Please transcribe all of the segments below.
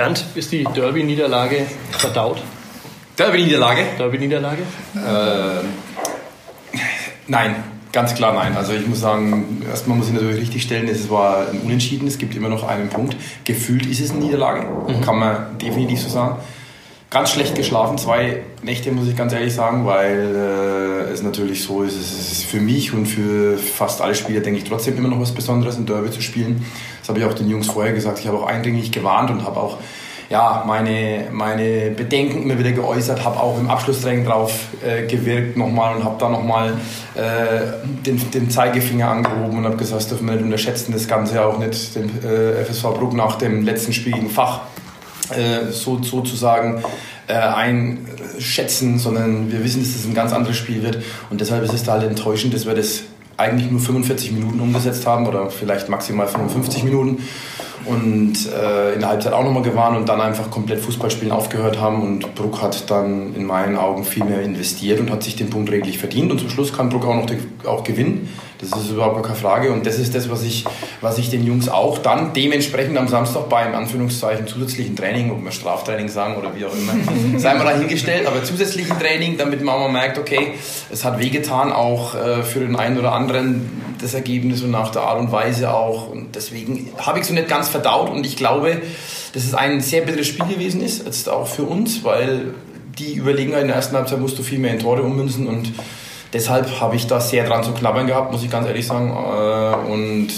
Bernd, ist die Derby-Niederlage verdaut? Derby-Niederlage? Derby-Niederlage? Äh, nein, ganz klar nein. Also ich muss sagen, erstmal muss ich natürlich richtig stellen, es war ein Unentschieden, es gibt immer noch einen Punkt. Gefühlt ist es eine Niederlage, mhm. kann man definitiv so sagen. Ganz schlecht geschlafen, zwei Nächte muss ich ganz ehrlich sagen, weil äh, es natürlich so ist, es ist für mich und für fast alle Spieler, denke ich, trotzdem immer noch was Besonderes, ein Derby zu spielen. Habe ich auch den Jungs vorher gesagt. Ich habe auch eindringlich gewarnt und habe auch ja, meine, meine Bedenken immer wieder geäußert, habe auch im Abschlusstraining drauf äh, gewirkt nochmal und habe da nochmal äh, den, den Zeigefinger angehoben und habe gesagt, das dürfen wir nicht unterschätzen, das Ganze auch nicht den äh, FSV Bruck nach dem letzten Spiel gegen Fach äh, so, sozusagen äh, einschätzen, sondern wir wissen, dass das ein ganz anderes Spiel wird und deshalb ist es da halt enttäuschend, dass wir das eigentlich nur 45 Minuten umgesetzt haben oder vielleicht maximal 55 Minuten und äh, in der Halbzeit auch nochmal gewarnt und dann einfach komplett Fußballspielen aufgehört haben und Bruck hat dann in meinen Augen viel mehr investiert und hat sich den Punkt redlich verdient und zum Schluss kann Bruck auch noch auch gewinnen. Das ist überhaupt keine Frage. Und das ist das, was ich, was ich den Jungs auch dann dementsprechend am Samstag beim Anführungszeichen zusätzlichen Training, ob wir Straftraining sagen oder wie auch immer, sei mal dahingestellt, aber zusätzlichen Training, damit man auch mal merkt, okay, es hat wehgetan, auch äh, für den einen oder anderen das Ergebnis und nach der Art und Weise auch. Und deswegen habe ich so nicht ganz verdaut. Und ich glaube, dass es ein sehr bitteres Spiel gewesen ist, jetzt auch für uns, weil die Überlegenheit in der ersten Halbzeit musst du viel mehr in Tore ummünzen. Und deshalb habe ich da sehr dran zu knabbern gehabt, muss ich ganz ehrlich sagen. Äh, und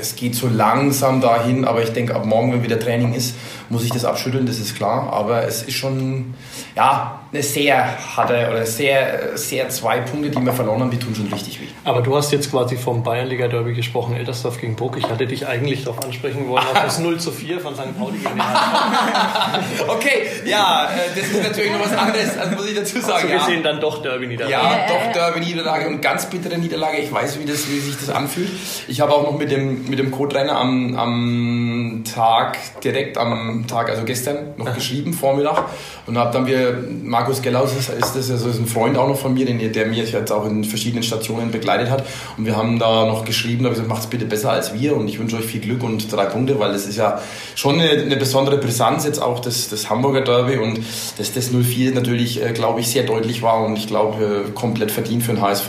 es geht so langsam dahin, aber ich denke, ab morgen, wenn wieder Training ist, muss ich das abschütteln, das ist klar. Aber es ist schon, ja, eine sehr harte oder sehr, sehr zwei Punkte, die wir verloren haben, die tun schon richtig weh. Aber du hast jetzt quasi vom Bayernliga Derby gesprochen, Eltersdorf gegen Bruck. Ich hatte dich eigentlich darauf ansprechen wollen, auf das 0 zu 4 von St. Pauli gegen Okay, ja, äh, das ist natürlich noch was anderes, also muss ich dazu sagen. Also wir ja. dann doch Derby-Niederlage. Ja, doch Derby-Niederlage und ganz bittere Niederlage. Ich weiß, wie, das, wie sich das anfühlt. Ich habe auch noch mit dem, mit dem Co-Trainer am, am Tag, direkt am Tag, also gestern, noch geschrieben, Vormittag. Und habe dann wir, Markus Gellaus ist, ist das, also ist ein Freund auch noch von mir, den, der mich jetzt auch in verschiedenen Stationen begleitet hat. Und wir haben da noch geschrieben, da habe ich gesagt, macht es bitte besser als wir und ich wünsche euch viel Glück und drei Punkte, weil das ist ja schon eine, eine besondere Brisanz jetzt auch das, das Hamburger Derby und dass das 04 natürlich, äh, glaube ich, sehr deutlich war und ich glaube, äh, komplett verdient für den HSV.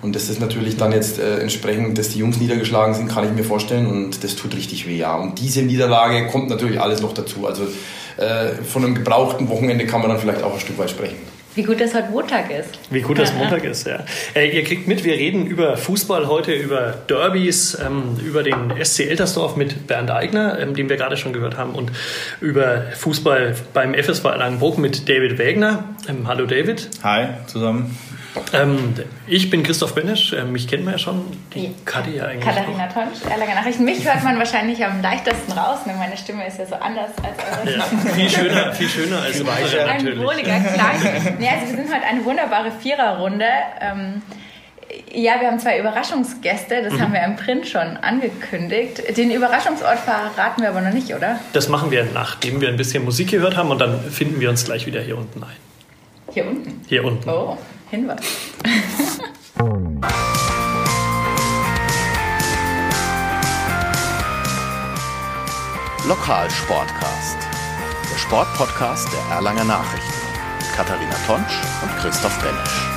Und dass das natürlich dann jetzt äh, entsprechend, dass die Jungs niedergeschlagen sind, kann ich mir vorstellen und das tut richtig weh, ja. Und diese Niederlage kommt natürlich alles noch dazu. Also äh, von einem gebrauchten Wochenende kann man dann vielleicht auch ein Stück weit sprechen. Wie gut, dass heute Montag ist. Wie gut, dass Montag ist, ja. Äh, ihr kriegt mit, wir reden über Fußball heute, über Derbys, ähm, über den SC Eltersdorf mit Bernd Eigner, ähm, den wir gerade schon gehört haben, und über Fußball beim FSV Langenbruch mit David Wägner. Ähm, hallo David. Hi zusammen. Ähm, ich bin Christoph Benesch, äh, mich kennt man ja schon. Die Kati ja eigentlich. Katharina auch. Tonsch, Erlanger Nachrichten. Mich hört man wahrscheinlich am leichtesten raus, denn meine Stimme ist ja so anders als eure. Ja, viel schöner, viel schöner als unsere natürlich. Ein wohliger Klang. nee, also wir sind heute eine wunderbare Viererrunde. Ähm, ja, wir haben zwei Überraschungsgäste, das mhm. haben wir im Print schon angekündigt. Den Überraschungsort verraten wir aber noch nicht, oder? Das machen wir, nachdem wir ein bisschen Musik gehört haben und dann finden wir uns gleich wieder hier unten ein. Hier unten? Hier unten. Oh. Hinweis. Lokalsportcast. Der Sportpodcast der Erlanger Nachrichten. Mit Katharina Tonsch und Christoph Benesch.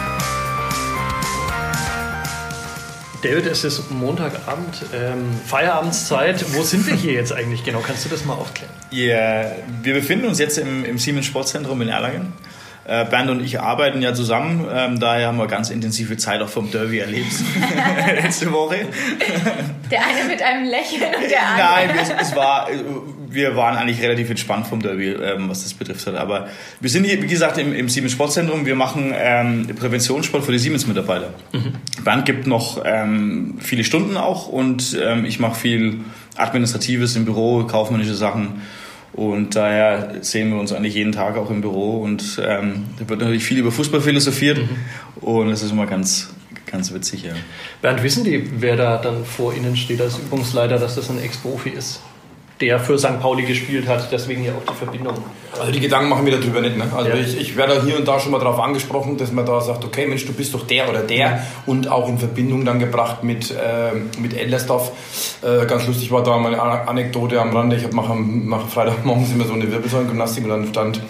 David, es ist Montagabend, ähm, Feierabendszeit. Wo sind wir hier jetzt eigentlich genau? Kannst du das mal aufklären? Ja, yeah, wir befinden uns jetzt im, im Siemens Sportzentrum in Erlangen. Äh, Bernd und ich arbeiten ja zusammen, ähm, daher haben wir ganz intensive Zeit auch vom Derby erlebt letzte Woche. Der eine mit einem Lächeln und der andere. Nein, es, es war, wir waren eigentlich relativ entspannt vom Derby, ähm, was das betrifft. Aber wir sind hier, wie gesagt, im, im Siemens Sportzentrum. Wir machen ähm, Präventionssport für die Siemens-Mitarbeiter. Mhm. Bernd gibt noch ähm, viele Stunden auch und ähm, ich mache viel Administratives im Büro, kaufmännische Sachen. Und daher sehen wir uns eigentlich jeden Tag auch im Büro und ähm, da wird natürlich viel über Fußball philosophiert mhm. und das ist immer ganz, ganz witzig. Ja. Bernd, wissen die, wer da dann vor Ihnen steht als Übungsleiter, dass das ein Ex-Profi ist? Der für St. Pauli gespielt hat. Deswegen ja auch die Verbindung. Also die Gedanken machen wir darüber nicht. Ne? Also ja. ich, ich werde hier und da schon mal darauf angesprochen, dass man da sagt, okay Mensch, du bist doch der oder der und auch in Verbindung dann gebracht mit, äh, mit Ellersdorf. Äh, ganz lustig war da mal eine Anekdote am Rande. Ich mache am Freitagmorgens immer so eine Wirbelsäulengymnastik und dann stand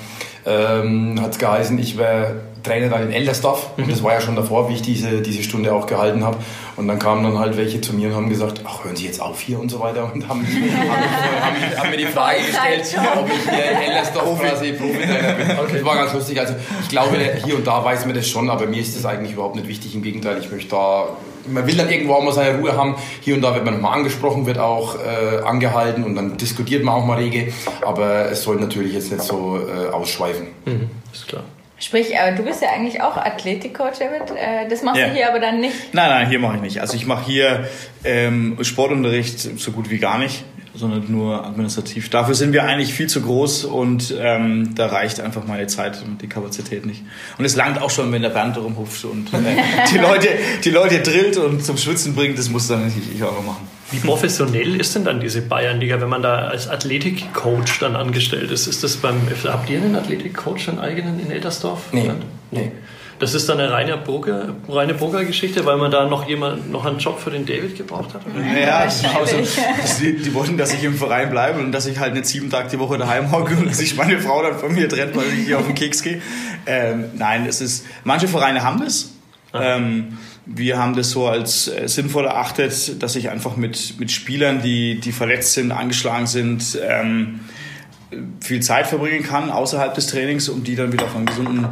ähm, hat es geheißen, ich wäre Trainer dann in Eldersdorf. Mhm. Und das war ja schon davor, wie ich diese, diese Stunde auch gehalten habe. Und dann kamen dann halt welche zu mir und haben gesagt, ach, hören Sie jetzt auf hier und so weiter. Und haben, haben, haben, mir die Frage gestellt, ob ich hier in Eldersdorf quasi Profi-Trainer bin. Okay. Das war ganz lustig. Also ich glaube, hier und da weiß man das schon, aber mir ist das eigentlich überhaupt nicht wichtig. Im Gegenteil, ich möchte da man will dann irgendwo auch mal seine Ruhe haben. Hier und da wird man nochmal angesprochen, wird auch äh, angehalten und dann diskutiert man auch mal rege. Aber es soll natürlich jetzt nicht so äh, ausschweifen. Mhm, ist klar. Sprich, aber du bist ja eigentlich auch Athletikcoach, David. Äh, das machst ja. du hier aber dann nicht. Nein, nein, hier mache ich nicht. Also ich mache hier ähm, Sportunterricht so gut wie gar nicht sondern nur administrativ. Dafür sind wir eigentlich viel zu groß und ähm, da reicht einfach meine Zeit und die Kapazität nicht. Und es langt auch schon, wenn der Bernd rumhupft und äh, die, Leute, die Leute drillt und zum Schwitzen bringt, das muss dann nicht ich auch noch machen. Wie professionell ist denn dann diese Bayernliga, wenn man da als Athletikcoach dann angestellt ist? Ist das beim, habt ihr einen Athletikcoach, einen eigenen in Eltersdorf? Nee. nee. Das ist dann eine reine Burger, reine Burger-Geschichte, weil man da noch jemand, noch einen Job für den David gebraucht hat? Oder? Ja, also, die, die, wollten, dass ich im Verein bleibe und dass ich halt nicht sieben Tage die Woche daheim hocke und sich meine Frau dann von mir trennt, weil ich hier auf den Keks gehe. Ähm, nein, es ist, manche Vereine haben das. Ähm, wir haben das so als äh, sinnvoll erachtet, dass ich einfach mit, mit Spielern, die, die verletzt sind, angeschlagen sind, ähm, viel Zeit verbringen kann außerhalb des Trainings, um die dann wieder auf einen gesunden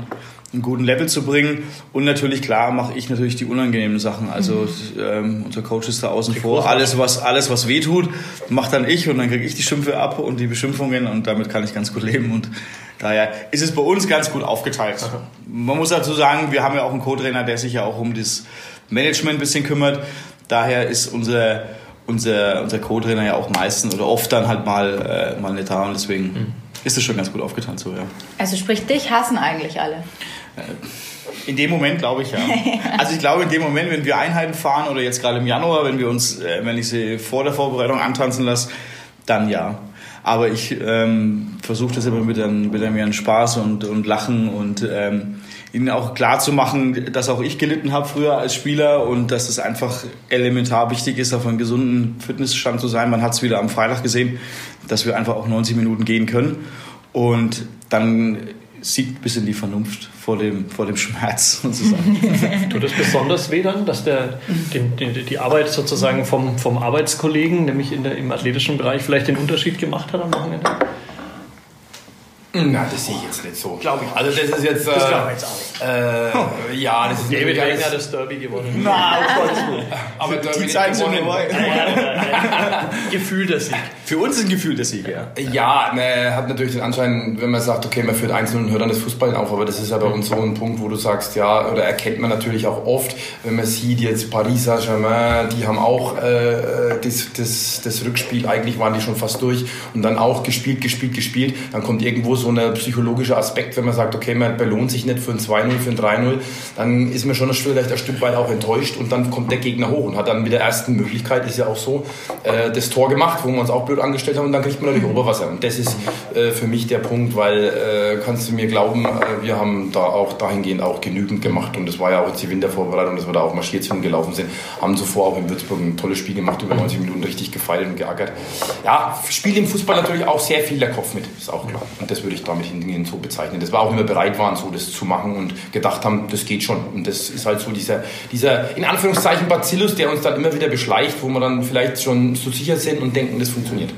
einen guten Level zu bringen. Und natürlich, klar, mache ich natürlich die unangenehmen Sachen. Also mhm. ähm, unser Coach ist da außen vor. Alles was, alles, was weh tut, macht dann ich und dann kriege ich die Schimpfe ab und die Beschimpfungen und damit kann ich ganz gut leben. Und daher ist es bei uns ganz gut aufgeteilt. Man muss dazu sagen, wir haben ja auch einen Co-Trainer, der sich ja auch um das Management ein bisschen kümmert. Daher ist unser, unser, unser Co-Trainer ja auch meistens oder oft dann halt mal, äh, mal nicht da und deswegen mhm. ist es schon ganz gut aufgeteilt so, ja. Also sprich, dich hassen eigentlich alle. In dem Moment glaube ich ja. Also ich glaube in dem Moment, wenn wir Einheiten fahren oder jetzt gerade im Januar, wenn wir uns, äh, wenn ich sie vor der Vorbereitung antanzen lasse, dann ja. Aber ich ähm, versuche das immer mit einem, mit einem Spaß und, und Lachen und ähm, ihnen auch klar zu machen, dass auch ich gelitten habe früher als Spieler und dass es einfach elementar wichtig ist, auf einem gesunden Fitnessstand zu sein. Man hat es wieder am Freitag gesehen, dass wir einfach auch 90 Minuten gehen können. Und dann siegt bis in die Vernunft vor dem, vor dem Schmerz sozusagen. Tut es besonders weh dann, dass der, den, den, die Arbeit sozusagen vom, vom Arbeitskollegen, nämlich in der, im athletischen Bereich, vielleicht den Unterschied gemacht hat am Wochenende? Na, das sehe ich jetzt nicht so. Glaube ich. Also das ist jetzt. Äh, das glaube ich jetzt auch nicht. Äh, ja, das ist David Wagner hat das Derby gewonnen. Na, Aber Derby die Zeit sind vorbei. Gefühlter Sieg. Für uns ist ein gefühlter Sieg, ja. Ja, ne, hat natürlich den Anschein, wenn man sagt, okay, man führt 1 und hört dann das Fußball auf, aber das ist ja bei uns so ein Punkt, wo du sagst, ja, oder erkennt man natürlich auch oft, wenn man sieht, jetzt Paris Saint-Germain, die haben auch äh, das, das, das Rückspiel, eigentlich waren die schon fast durch und dann auch gespielt, gespielt, gespielt. Dann kommt irgendwo so ein psychologischer Aspekt, wenn man sagt, okay, man belohnt sich nicht für ein 2-0, für ein 3-0, dann ist man schon vielleicht ein Stück weit auch enttäuscht und dann kommt der Gegner hoch und hat dann mit der ersten Möglichkeit, ist ja auch so, äh, das Tor gemacht, wo wir uns auch blöd angestellt haben und dann kriegt man natürlich Oberwasser. Und das ist äh, für mich der Punkt, weil äh, kannst du mir glauben, äh, wir haben da auch dahingehend auch genügend gemacht und das war ja auch jetzt die Wintervorbereitung, dass wir da auch marschiert sind und gelaufen sind, haben zuvor auch in Würzburg ein tolles Spiel gemacht, über 90 Minuten richtig gefeilt und geackert. Ja, spielt im Fußball natürlich auch sehr viel der Kopf mit, ist auch klar. Und das würde ich damit hingehen so bezeichnen. Das war auch immer bereit waren, so das zu machen und gedacht haben, das geht schon. Und das ist halt so dieser, dieser in Anführungszeichen Bacillus, der uns dann immer wieder beschleicht, wo wir dann vielleicht schon so sicher sind und denken, das funktioniert.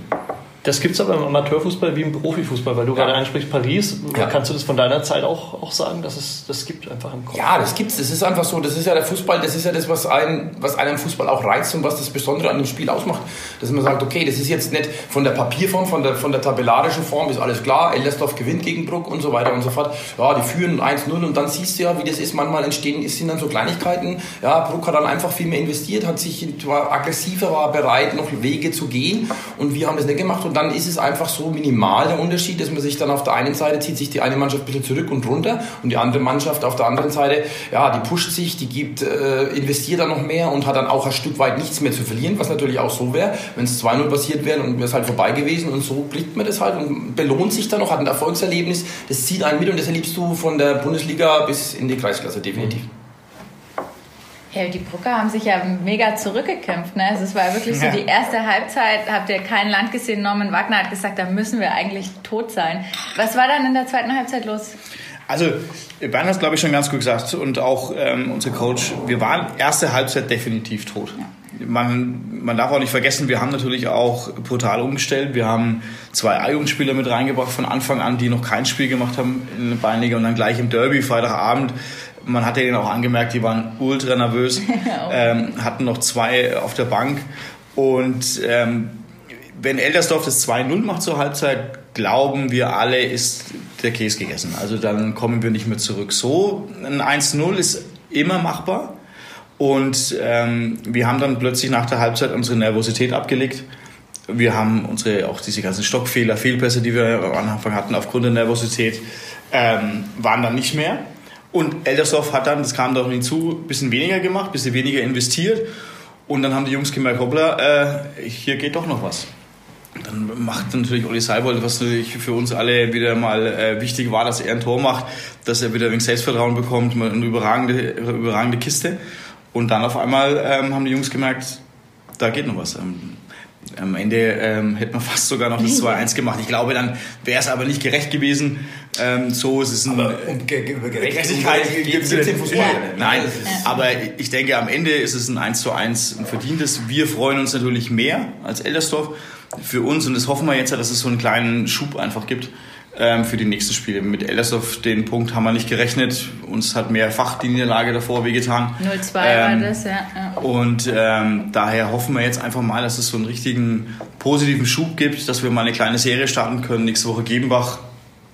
Das gibt es aber im Amateurfußball wie im Profifußball, weil du ja. gerade ansprichst Paris. Ja. Kannst du das von deiner Zeit auch, auch sagen, dass es das gibt einfach im Kopf? Ja, das gibt es. Das ist einfach so. Das ist ja der Fußball, das ist ja das, was einen, was einen Fußball auch reizt und was das Besondere an dem Spiel ausmacht. Dass man sagt, okay, das ist jetzt nicht von der Papierform, von der, von der tabellarischen Form, ist alles klar. Ellersdorf gewinnt gegen Bruck und so weiter und so fort. Ja, die führen 1-0 und dann siehst du ja, wie das ist. Manchmal entstehen, es sind dann so Kleinigkeiten. Ja, Bruck hat dann einfach viel mehr investiert, hat sich, war aggressiver, war bereit, noch Wege zu gehen und wir haben das nicht gemacht und dann ist es einfach so minimal der Unterschied, dass man sich dann auf der einen Seite zieht sich die eine Mannschaft ein bisschen zurück und runter und die andere Mannschaft auf der anderen Seite, ja, die pusht sich, die gibt, äh, investiert dann noch mehr und hat dann auch ein Stück weit nichts mehr zu verlieren, was natürlich auch so wäre, wenn es 2-0 passiert wäre und wäre es halt vorbei gewesen und so kriegt man das halt und belohnt sich dann noch, hat ein Erfolgserlebnis, das zieht einen mit und das erlebst du von der Bundesliga bis in die Kreisklasse definitiv. Ja, die Brucker haben sich ja mega zurückgekämpft. Ne? Also es war wirklich so Ja. die erste Halbzeit, habt ihr kein Land gesehen. Norman Wagner hat gesagt, da müssen wir eigentlich tot sein. Was war dann in der zweiten Halbzeit los? Also, Bernd hat es, glaube ich, schon ganz gut gesagt und auch ähm, unser Coach. Wir waren erste Halbzeit definitiv tot. Man, man darf auch nicht vergessen, wir haben natürlich auch brutal umgestellt. Wir haben zwei A-Jugendspieler mit reingebracht von Anfang an, die noch kein Spiel gemacht haben in der Bayernliga und dann gleich im Derby, Freitagabend. Man hat denen auch angemerkt, die waren ultra nervös, ähm, hatten noch zwei auf der Bank und ähm, wenn Eldersdorf das 2-0 macht zur Halbzeit, glauben wir alle, ist der Käse gegessen. Also dann kommen wir nicht mehr zurück. So, ein 1-0 ist immer machbar. Und ähm, wir haben dann plötzlich nach der Halbzeit unsere Nervosität abgelegt. Wir haben unsere, auch diese ganzen Stockfehler, Fehlpässe, die wir am Anfang hatten aufgrund der Nervosität, ähm, waren dann nicht mehr. Und Eldersdorf hat dann, das kam doch hinzu, ein bisschen weniger gemacht, ein bisschen weniger investiert. Und dann haben die Jungs gemerkt, hoppla, äh, hier geht doch noch was. Dann macht natürlich Olli Seibold, was natürlich für uns alle wieder mal äh, wichtig war, dass er ein Tor macht, dass er wieder ein wenig Selbstvertrauen bekommt, eine überragende, überragende Kiste. Und dann auf einmal ähm, haben die Jungs gemerkt, da geht noch was. Ähm, am Ende ähm, hätte man fast sogar noch das 2-1 gemacht. Ich glaube, dann wäre es aber nicht gerecht gewesen. Ähm, so ist es ein, Und ge ge Gerechtigkeit gibt es im Fußball. Nein, ist- aber ich denke, am Ende ist es ein 1 zu 1 ein verdientes. Wir freuen uns natürlich mehr als Eldersdorf für uns und das hoffen wir jetzt, dass es so einen kleinen Schub einfach gibt ähm, für die nächsten Spiele. Mit Eldersdorf, den Punkt haben wir nicht gerechnet. Uns hat mehrfach die Niederlage davor wehgetan. 0-2 Ähm, war das, ja. ja. Und ähm, daher hoffen wir jetzt einfach mal, dass es so einen richtigen positiven Schub gibt, dass wir mal eine kleine Serie starten können. Nächste Woche Gebenbach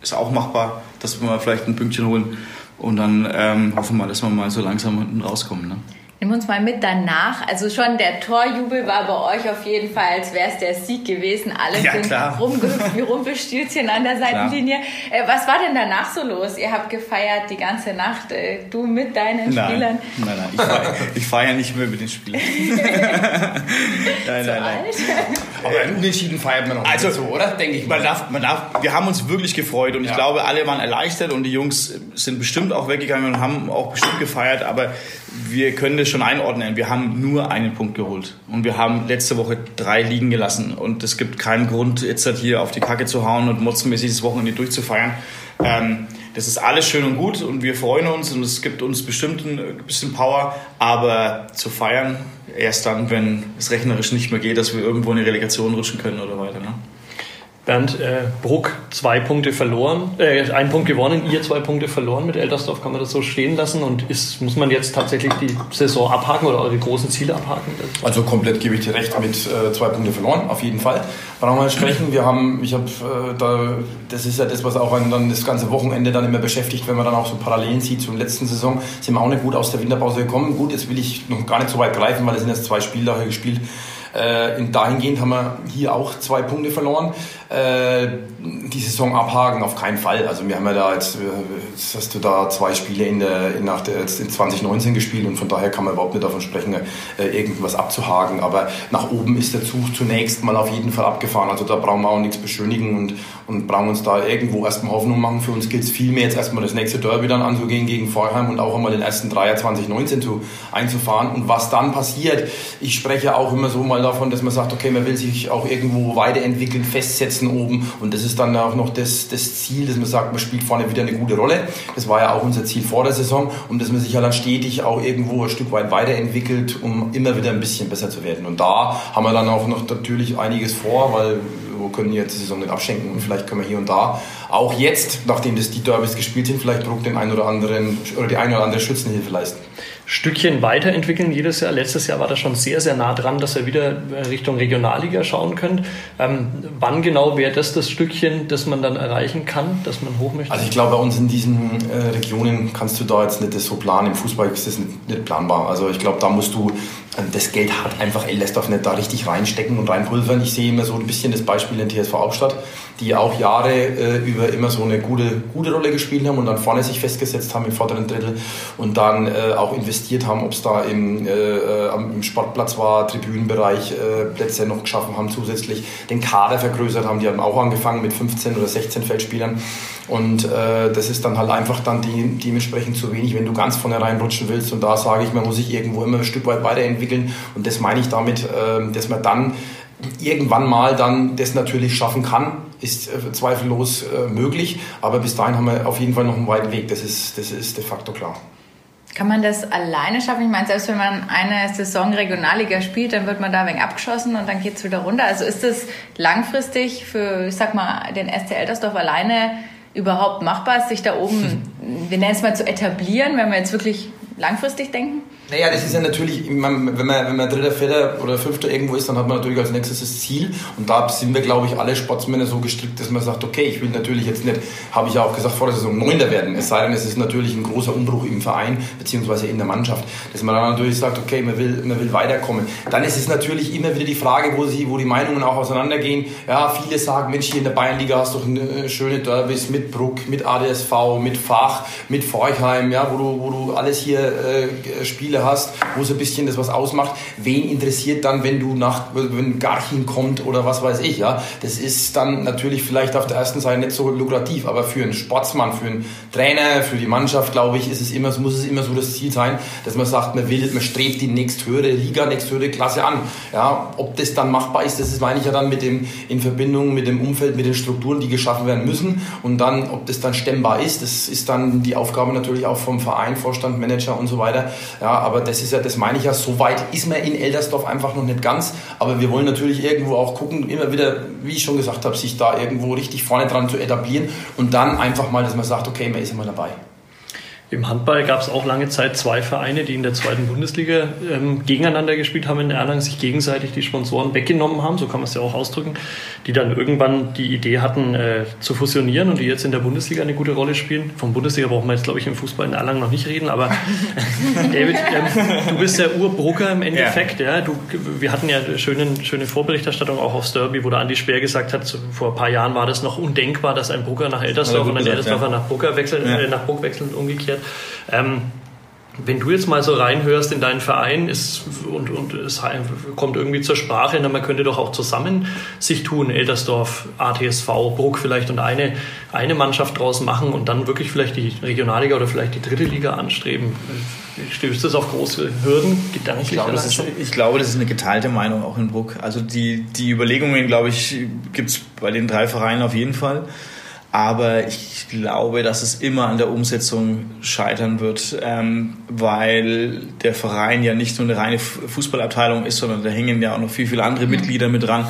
ist auch machbar, dass wir mal vielleicht ein Pünktchen holen. Und dann ähm, hoffen wir, dass wir mal so langsam unten rauskommen. Ne? Nimm uns mal mit danach. Also schon der Torjubel war bei euch auf jeden Fall, als wäre es der Sieg gewesen. Alle Ja, sind rumgehüpft wie Rumpelstilzchen an der Seitenlinie. Äh, was war denn danach so los? Ihr habt gefeiert die ganze Nacht, äh, du mit deinen Spielern. nein, nein, ich feiere ich feier nicht mehr mit den Spielern. nein, nein, nein. Aber ein Unentschieden feiert man noch Also, nicht so, oder? Denke ich Man mal. darf, man darf, wir haben uns wirklich gefreut und ich Ja. glaube, alle waren erleichtert und die Jungs sind bestimmt auch weggegangen und haben auch bestimmt gefeiert, aber wir können das schon einordnen. Wir haben nur einen Punkt geholt und wir haben letzte Woche drei liegen gelassen und es gibt keinen Grund, jetzt halt hier auf die Kacke zu hauen und motzenmäßig das Wochenende durchzufeiern. Ähm, das ist alles schön und gut und wir freuen uns und es gibt uns bestimmt ein bisschen Power, aber zu feiern erst dann, wenn es rechnerisch nicht mehr geht, dass wir irgendwo in die Relegation rutschen können oder weiter. Ne? Bernd äh, Bruck zwei Punkte verloren, äh, ein Punkt gewonnen, ihr zwei Punkte verloren mit Eltersdorf, kann man das so stehen lassen und ist, muss man jetzt tatsächlich die Saison abhaken oder eure großen Ziele abhaken? Also komplett gebe ich dir recht mit äh, zwei Punkte verloren, auf jeden Fall. Brauchen wir sprechen. Wir haben, ich habe äh, da, das ist ja das, was auch einen dann das ganze Wochenende dann immer beschäftigt, wenn man dann auch so Parallelen sieht zur letzten Saison. Sind wir auch nicht gut aus der Winterpause gekommen. Gut, jetzt will ich noch gar nicht so weit greifen, weil es sind jetzt zwei Spieltage gespielt. Äh, in dahingehend haben wir hier auch zwei Punkte verloren. Äh, die Saison abhaken auf keinen Fall. Also wir haben ja da jetzt, äh, jetzt hast du da zwei Spiele in der, in, nach der, jetzt in 2019 gespielt und von daher kann man überhaupt nicht davon sprechen, äh, irgendwas abzuhaken. Aber nach oben ist der Zug zunächst mal auf jeden Fall abgefahren. Also da brauchen wir auch nichts beschönigen und, und brauchen uns da irgendwo erstmal Hoffnung machen. Für uns gilt es vielmehr jetzt erstmal das nächste Derby dann anzugehen gegen Vorheim und auch einmal den ersten Dreier 2019 zu, einzufahren. Und was dann passiert, ich spreche auch immer so mal davon, dass man sagt, okay, man will sich auch irgendwo weiterentwickeln, festsetzen oben und das ist dann auch noch das, das Ziel, dass man sagt, man spielt vorne wieder eine gute Rolle. Das war ja auch unser Ziel vor der Saison und dass man sich ja dann stetig auch irgendwo ein Stück weit weiterentwickelt, um immer wieder ein bisschen besser zu werden. Und da haben wir dann auch noch natürlich einiges vor, weil wir können jetzt die Saison nicht abschenken und vielleicht können wir hier und da auch jetzt, nachdem das die Derbys gespielt sind, vielleicht Druck den einen oder anderen oder die eine oder andere Schützenhilfe leisten. Stückchen weiterentwickeln jedes Jahr. Letztes Jahr war das schon sehr, sehr nah dran, dass ihr wieder Richtung Regionalliga schauen könnt. Ähm, wann genau wäre das das Stückchen, das man dann erreichen kann, dass man hoch möchte? Also ich glaube, bei uns in diesen äh, Regionen kannst du da jetzt nicht das so planen. Im Fußball ist das nicht, nicht planbar. Also ich glaube, da musst du das Geld hat einfach Ellersdorf nicht da richtig reinstecken und reinpulvern. Ich sehe immer so ein bisschen das Beispiel in TSV Hauptstadt, die auch Jahre äh, über immer so eine gute, gute Rolle gespielt haben und dann vorne sich festgesetzt haben im vorderen Drittel und dann äh, auch investiert haben, ob es da im, äh, äh im Sportplatz war, Tribünenbereich, äh, Plätze noch geschaffen haben zusätzlich, den Kader vergrößert haben. Die haben auch angefangen mit 15 oder 16 Feldspielern und äh, das ist dann halt einfach dann die, dementsprechend zu wenig, wenn du ganz vorne reinrutschen willst. Und da sage ich, man muss sich irgendwo immer ein Stück weit weiterentwickeln. Und das meine ich damit, äh, dass man dann irgendwann mal dann das natürlich schaffen kann, ist äh, zweifellos äh, möglich. Aber bis dahin haben wir auf jeden Fall noch einen weiten Weg. Das ist, das ist de facto klar. Kann man das alleine schaffen? Ich meine, selbst wenn man eine Saison Regionalliga spielt, dann wird man da ein wenig abgeschossen und dann geht es wieder runter. Also ist das langfristig für, ich sag mal, den SC Eltersdorf alleine überhaupt machbar sich da oben, wir nennen es mal, zu etablieren, wenn wir jetzt wirklich langfristig denken? Naja, das ist ja natürlich, wenn man, wenn man Dritter, Vierter oder Fünfter irgendwo ist, dann hat man natürlich als nächstes das Ziel. Und da sind wir, glaube ich, alle Sportsmänner so gestrickt, dass man sagt, okay, ich will natürlich jetzt nicht, habe ich ja auch gesagt, vor der Saison Neunter werden. Es sei denn, es ist natürlich ein großer Umbruch im Verein, beziehungsweise in der Mannschaft. Dass man dann natürlich sagt, okay, man will, man will weiterkommen. Dann ist es natürlich immer wieder die Frage, wo, sie, wo die Meinungen auch auseinandergehen. Ja, viele sagen, Mensch, hier in der Bayernliga hast du eine äh, schöne Derbys mit Bruck, mit ADSV, mit Fach, mit Forchheim, ja, wo du, wo du alles hier äh, Spiele hast, wo so ein bisschen das was ausmacht. Wen interessiert dann, wenn du nach, wenn Garchin kommt oder was weiß ich, ja? Das ist dann natürlich vielleicht auf der ersten Seite nicht so lukrativ, aber für einen Sportsmann, für einen Trainer, für die Mannschaft, glaube ich, ist es immer, muss es immer so das Ziel sein, dass man sagt, man will, man strebt die nächsthöhere Liga, nächsthöhere Klasse an. Ja, ob das dann machbar ist, das ist, meine ich ja dann mit dem, in Verbindung mit dem Umfeld, mit den Strukturen, die geschaffen werden müssen. Und dann, ob das dann stemmbar ist, das ist dann die Aufgabe natürlich auch vom Verein, Vorstand, Manager und so weiter. Ja, aber das ist ja, das meine ich ja, so weit ist man in Eldersdorf einfach noch nicht ganz. Aber wir wollen natürlich irgendwo auch gucken, immer wieder, wie ich schon gesagt habe, sich da irgendwo richtig vorne dran zu etablieren und dann einfach mal, dass man sagt, okay, man ist immer dabei. Im Handball gab es auch lange Zeit zwei Vereine, die in der zweiten Bundesliga ähm, gegeneinander gespielt haben in Erlangen, sich gegenseitig die Sponsoren weggenommen haben, so kann man es ja auch ausdrücken, die dann irgendwann die Idee hatten äh, zu fusionieren und die jetzt in der Bundesliga eine gute Rolle spielen. Vom Bundesliga brauchen wir jetzt, glaube ich, im Fußball in Erlangen noch nicht reden, aber David, ähm, du bist der Urbrucker im Endeffekt. Ja. ja. Du, wir hatten ja eine schöne, schöne Vorberichterstattung auch aufs Derby, wo der Andi Speer gesagt hat, so, vor ein paar Jahren war das noch undenkbar, dass ein Brucker nach Eltersdorf und ein Eltersdorfer ja. nach Brucker wechselt, ja. äh, nach Bruck wechselt und umgekehrt. Ähm, wenn du jetzt mal so reinhörst in deinen Verein ist, und, und es kommt irgendwie zur Sprache, man könnte doch auch zusammen sich tun, Eltersdorf, ATSV, Bruck vielleicht und eine, eine Mannschaft draus machen und dann wirklich vielleicht die Regionalliga oder vielleicht die dritte Liga anstreben. Stößt das auf große Hürden gedanklich? Ich glaube, das ist, ich glaube, das ist eine geteilte Meinung auch in Bruck. Also die, die Überlegungen, glaube ich, gibt es bei den drei Vereinen auf jeden Fall. Aber ich glaube, dass es immer an der Umsetzung scheitern wird, ähm, weil der Verein ja nicht nur eine reine Fußballabteilung ist, sondern da hängen ja auch noch viel, viele andere mhm. Mitglieder mit dran.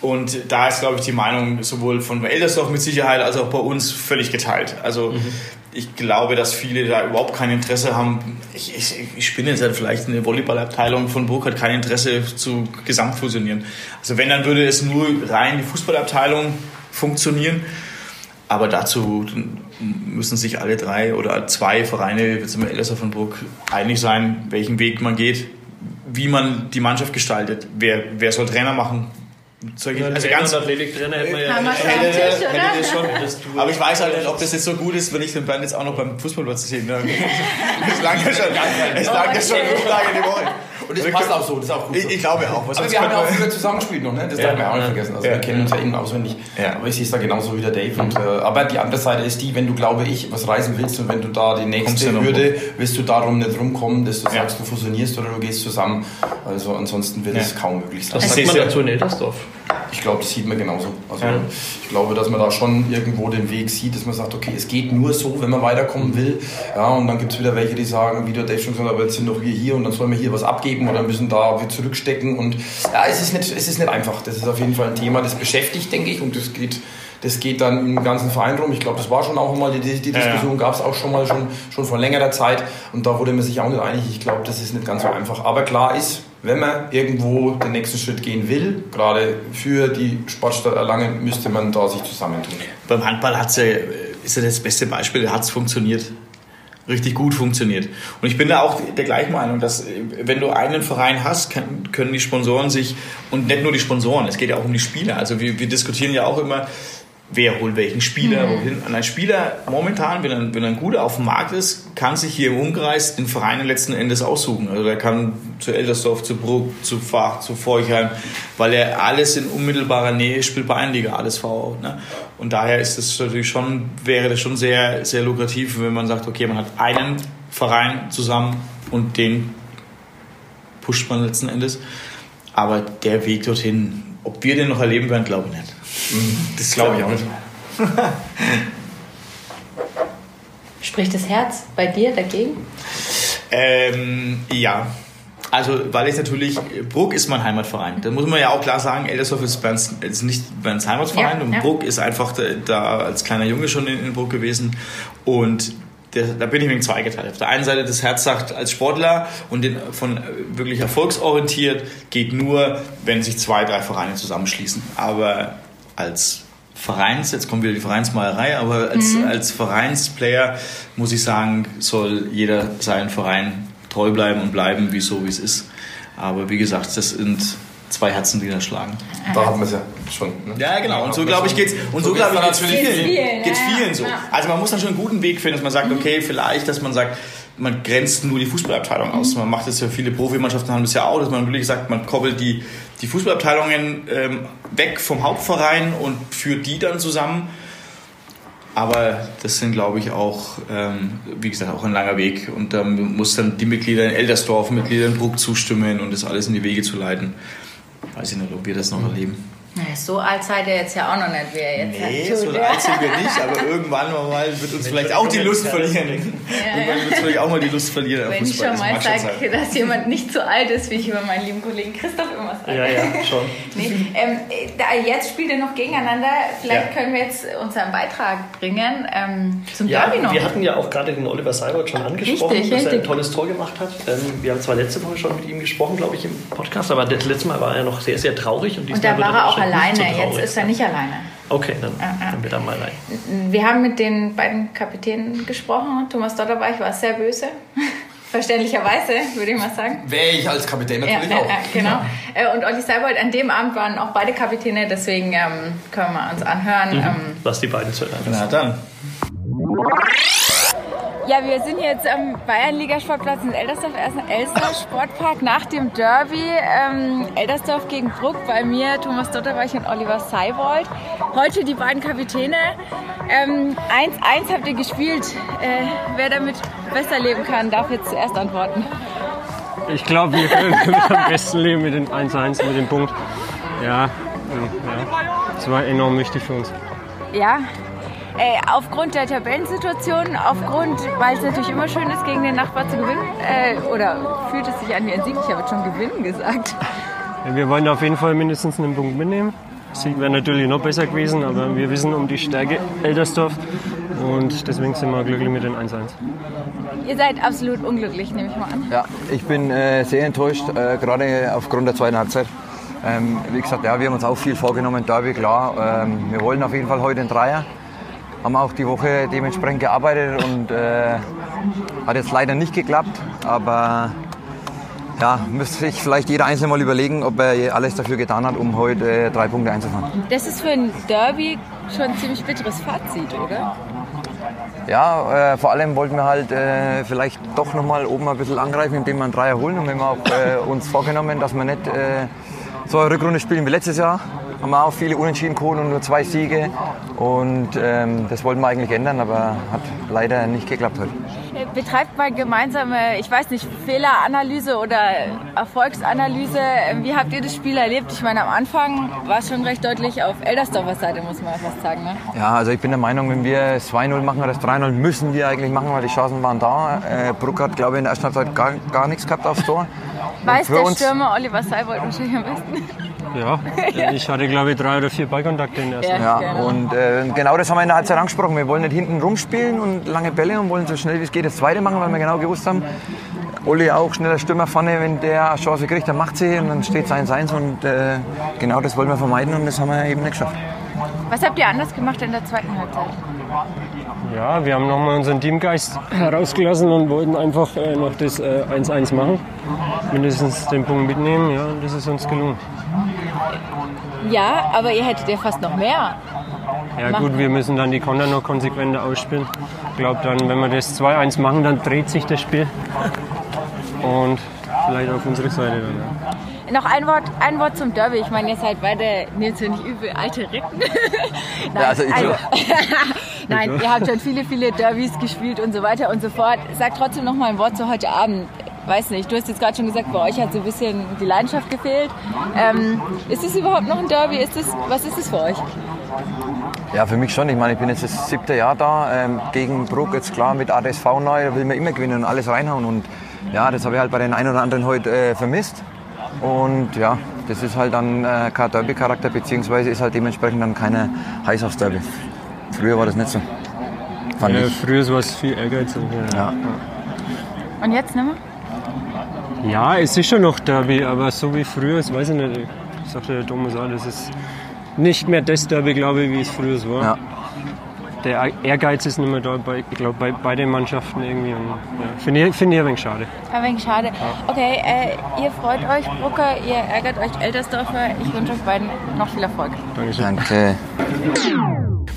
Und da ist, glaube ich, die Meinung sowohl von Eldersdorf mit Sicherheit als auch bei uns völlig geteilt. Also mhm. ich glaube, dass viele da überhaupt kein Interesse haben. Ich, ich, ich spinne jetzt halt vielleicht eine Volleyballabteilung von Burg hat kein Interesse zu gesamtfusionieren. Also wenn, dann würde es nur rein die Fußballabteilung funktionieren. Aber dazu müssen sich alle drei oder zwei Vereine, wie zum Beispiel Elsässer von Bruck, einig sein, welchen Weg man geht, wie man die Mannschaft gestaltet. Wer, wer soll Trainer machen? Solche, ja, also ganz Athletiktrainer hätte man ja. Hätte, hätte, hätte das schon, das aber ich weiß halt nicht, ob das jetzt so gut ist, wenn ich den Bernd jetzt auch noch beim Fußballplatz sehe. Ne? Es lange schon, es lange schon fünf Tage die Woche. Und das passt auch so, das ist auch gut. So. Ich, ich, glaube auch. Was aber wir haben ja auch früher zusammengespielt noch, ne? Das ja. darf man auch nicht vergessen. Also ja. wir kennen uns ja innen auswendig. Ja. Aber ich sehe es da genauso wie der Dave. Und, äh, aber die andere Seite ist die, wenn du, glaube ich, was reisen willst und wenn du da die nächste Hürde, wirst du darum nicht rumkommen, dass du sagst, du fusionierst oder du gehst zusammen. Also ansonsten wird es kaum möglich sein. Was sagt man dazu in Eltersdorf? Ich glaube, das sieht man genauso. Also ja. ich glaube, dass man da schon irgendwo den Weg sieht, dass man sagt, okay, es geht nur so, wenn man weiterkommen will. Ja, und dann gibt es wieder welche, die sagen, wie der Dave schon gesagt hat, aber jetzt sind doch wir hier und dann sollen wir hier was abgeben oder müssen da wir zurückstecken. Und ja, es ist, nicht, es ist nicht einfach. Das ist auf jeden Fall ein Thema, das beschäftigt, denke ich, und das geht das geht dann im ganzen Verein rum. Ich glaube, das war schon auch mal, die, die Diskussion ja, gab es auch schon mal, schon, schon vor längerer Zeit. Und da wurde man sich auch nicht einig. Ich glaube, das ist nicht ganz so einfach. Aber klar ist, wenn man irgendwo den nächsten Schritt gehen will, gerade für die Sportstadt Erlangen, müsste man da sich zusammentun. Beim Handball hat's ja, ist ja das beste Beispiel, da hat es funktioniert. Richtig gut funktioniert. Und ich bin da auch der gleichen Meinung, dass wenn du einen Verein hast, können die Sponsoren sich, und nicht nur die Sponsoren, es geht ja auch um die Spieler. Also wir, wir diskutieren ja auch immer, wer holt welchen Spieler, wohin. Und ein Spieler momentan, wenn er, wenn er ein guter auf dem Markt ist, kann sich hier im Umkreis den Verein letzten Endes aussuchen. Also der kann zu Eldersdorf, zu Bruck, zu Fach, zu Forchheim, weil er alles in unmittelbarer Nähe spielt bei Einliga, alles V. Ne? Und daher ist es natürlich schon, wäre das schon sehr, sehr lukrativ, wenn man sagt, okay, man hat einen Verein zusammen und den pusht man letzten Endes. Aber der Weg dorthin, ob wir den noch erleben werden, glaube ich nicht. Das glaube ich auch nicht. Spricht das Herz bei dir dagegen? Ähm, ja. Also, weil ich natürlich, Bruck ist mein Heimatverein. Da muss man ja auch klar sagen, Eldersdorf ist, Berns, ist nicht Berns Heimatverein Ja, und ja. Bruck ist einfach da, da als kleiner Junge schon in, in Bruck gewesen. Und der, da bin ich wegen zweigeteilt. Auf der einen Seite das Herz sagt, als Sportler und den, von äh, wirklich erfolgsorientiert geht nur, wenn sich zwei, drei Vereine zusammenschließen. Aber als Vereins, jetzt kommt wieder die Vereinsmalerei, aber als, Mhm. als Vereinsplayer muss ich sagen, soll jeder seinen Verein treu bleiben und bleiben, wie so wie es ist. Aber wie gesagt, das sind zwei Herzen, die da schlagen. Da hat man es ja schon. Ne? Ja, genau. Und so glaube ich geht's. Und so, So glaube ich geht's vielen. Geht's vielen so. Ja. Also man muss dann schon einen guten Weg finden, dass man sagt, okay, vielleicht, dass man sagt, man grenzt nur die Fußballabteilung aus. Man macht das ja viele Profimannschaften haben das ja auch, dass man wirklich sagt, man koppelt die die Fußballabteilungen ähm, weg vom Hauptverein und führt die dann zusammen. Aber das sind, glaube ich, auch, ähm, wie gesagt, auch ein langer Weg. Und da muss dann die Mitglieder in Eldersdorf, Mitglieder in Bruck zustimmen und das alles in die Wege zu leiten. Weiß ich nicht, ob wir das noch erleben. Naja, so alt seid ihr jetzt ja auch noch nicht, wie ihr jetzt Nee, halt so alt sind wir nicht, aber irgendwann mal wird uns vielleicht auch die Lust verlieren. Irgendwann wird uns vielleicht auch mal die Lust verlieren Wenn ich Fußball. schon Das mal schon sage, dass jemand nicht so alt ist, wie ich über meinen lieben Kollegen Christoph immer sage. Ja, ja, schon. Nee, ähm, da, jetzt spielt ihr noch gegeneinander. Vielleicht Ja. können wir jetzt unseren Beitrag bringen ähm, zum Ja, Derby noch. wir hatten ja auch gerade den Oliver Seibold schon angesprochen, Richtig, dass er ein tolles Tor gemacht hat. Ähm, wir haben zwar letzte Woche schon mit ihm gesprochen, glaube ich, im Podcast, aber das letzte Mal war er noch sehr, sehr traurig. Und, Und diesmal da wird war er auch alleine. so Jetzt ist er nicht alleine. Okay, dann Ja, ja. können wir da mal rein. Wir haben mit den beiden Kapitänen gesprochen. Thomas Dotterbeich war sehr böse. Verständlicherweise, würde ich mal sagen. Wäre ich als Kapitän Ja, natürlich ja, auch. ja, genau. Äh, Und Olli Seibold, an dem Abend waren auch beide Kapitäne, deswegen ähm, können wir uns anhören. Ähm, Was die beiden zu hören Na dann. Ja, wir sind jetzt am Bayernliga-Sportplatz in Eldersdorf, erst im Elster Sportpark nach dem Derby. Ähm, Eldersdorf gegen Bruck, bei mir Thomas Dotterweich und Oliver Seibold. Heute die beiden Kapitäne. 1-1 ähm, 1 habt ihr gespielt. Äh, wer damit besser leben kann, darf jetzt zuerst antworten. Ich glaube, wir können am besten leben mit dem 1-1, mit dem Punkt. Ja, ja, das war enorm wichtig für uns. Ja, äh, aufgrund der Tabellensituation, aufgrund, weil es natürlich immer schön ist, gegen den Nachbar zu gewinnen. Äh, oder fühlt es sich an wie ein Sieg? Ich habe jetzt schon gewinnen gesagt. Wir wollen auf jeden Fall mindestens einen Punkt mitnehmen. Sieg wäre natürlich noch besser gewesen, aber wir wissen um die Stärke Eldersdorf und deswegen sind wir glücklich mit den 1-1. Ihr seid absolut unglücklich, nehme ich mal an. Ja, ich bin äh, sehr enttäuscht, äh, gerade aufgrund der zweiten Halbzeit. Ähm, wie gesagt, ja, wir haben uns auch viel vorgenommen, Derby, klar. Ähm, wir wollen auf jeden Fall heute einen Dreier. Haben auch die Woche dementsprechend gearbeitet und äh, hat jetzt leider nicht geklappt. Aber ja, müsste sich vielleicht jeder Einzelne mal überlegen, ob er alles dafür getan hat, um heute äh, drei Punkte einzufahren. Das ist für ein Derby schon ein ziemlich bitteres Fazit, oder? Ja, äh, vor allem wollten wir halt äh, vielleicht doch nochmal oben ein bisschen angreifen, indem wir einen Dreier holen. Und wir haben auch äh, uns vorgenommen, dass wir nicht äh, so eine Rückrunde spielen wie letztes Jahr. Haben wir auch viele Unentschieden geholt und nur zwei Siege. Und ähm, das wollten wir eigentlich ändern, aber hat leider nicht geklappt heute. Äh, Betreibt mal gemeinsame, ich weiß nicht, Fehleranalyse oder Erfolgsanalyse. Äh, Wie habt ihr das Spiel erlebt? Ich meine, am Anfang war es schon recht deutlich auf Eldersdorfer Seite, muss man fast sagen. Ne? Ja, also ich bin der Meinung, wenn wir das 2-0 machen oder das 3-0, müssen wir eigentlich machen, weil die Chancen waren da. Äh, Bruck hat, glaube ich, in der ersten Halbzeit gar, gar nichts gehabt aufs Tor. Weiß der uns- Stürmer Oliver Seibold wahrscheinlich am besten. Ja, ich hatte glaube ich drei oder vier Ballkontakte in der ersten. Ja. Ja, Genau. und äh, genau das haben wir in der Halbzeit angesprochen. Wir wollen nicht hinten rumspielen und lange Bälle und wollen so schnell wie es geht das zweite machen, weil wir genau gewusst haben, Olli auch schneller Stürmer vorne, wenn der eine Chance kriegt, dann macht sie und dann steht es 1-1 und äh, genau das wollen wir vermeiden und das haben wir eben nicht geschafft. Was habt ihr anders gemacht in der zweiten Halbzeit? Ja, wir haben nochmal unseren Teamgeist herausgelassen und wollten einfach äh, noch das 1-1 äh, machen. Mindestens den Punkt mitnehmen, ja, das ist uns gelungen. Ja, aber ihr hättet ja fast noch mehr. Ja machen. gut, wir müssen dann die Konter noch konsequenter ausspielen. Ich glaube dann, wenn wir das 2-1 machen, dann dreht sich das Spiel. Und vielleicht auf unsere Seite dann. Ja. Noch ein Wort, ein Wort zum Derby. Ich meine, ihr seid beide, nehmt ihr nicht übel, alte Recken. Nein, ja, also, also Nein ihr habt schon viele, viele Derbys gespielt und so weiter und so fort. Sag trotzdem noch mal ein Wort zu heute Abend. Weiß nicht, du hast jetzt gerade schon gesagt, bei euch hat so ein bisschen die Leidenschaft gefehlt. Ähm, ist es überhaupt noch ein Derby? Ist das, was ist es für euch? Ja, für mich schon. Ich meine, ich bin jetzt das siebte Jahr da. Ähm, gegen Bruck jetzt klar mit ADSV neu, da will man immer gewinnen und alles reinhauen. Und ja, das habe ich halt bei den einen oder anderen heute äh, vermisst. Und ja, das ist halt dann äh, kein Derby-Charakter, beziehungsweise ist halt dementsprechend dann keine Heiß aufs Derby. Früher war das nicht so. Fand ja, ich. Früher war es viel ehrgeiziger. Ja. Und jetzt nicht mehr? Ja, es ist schon noch Derby, aber so wie früher, das weiß ich nicht. Ich sagte der Thomas auch, das ist nicht mehr das Derby, glaube ich, wie es früher war. Ja der Ehrgeiz ist nicht mehr da, bei, ich glaube, bei beiden Mannschaften irgendwie. Ja, Finde ich, find ich ein wenig schade. Ein wenig schade. Okay, äh, ihr freut euch, Brucker, ihr ärgert euch Eltersdorfer. Ich wünsche euch beiden noch viel Erfolg. Dankeschön. Danke.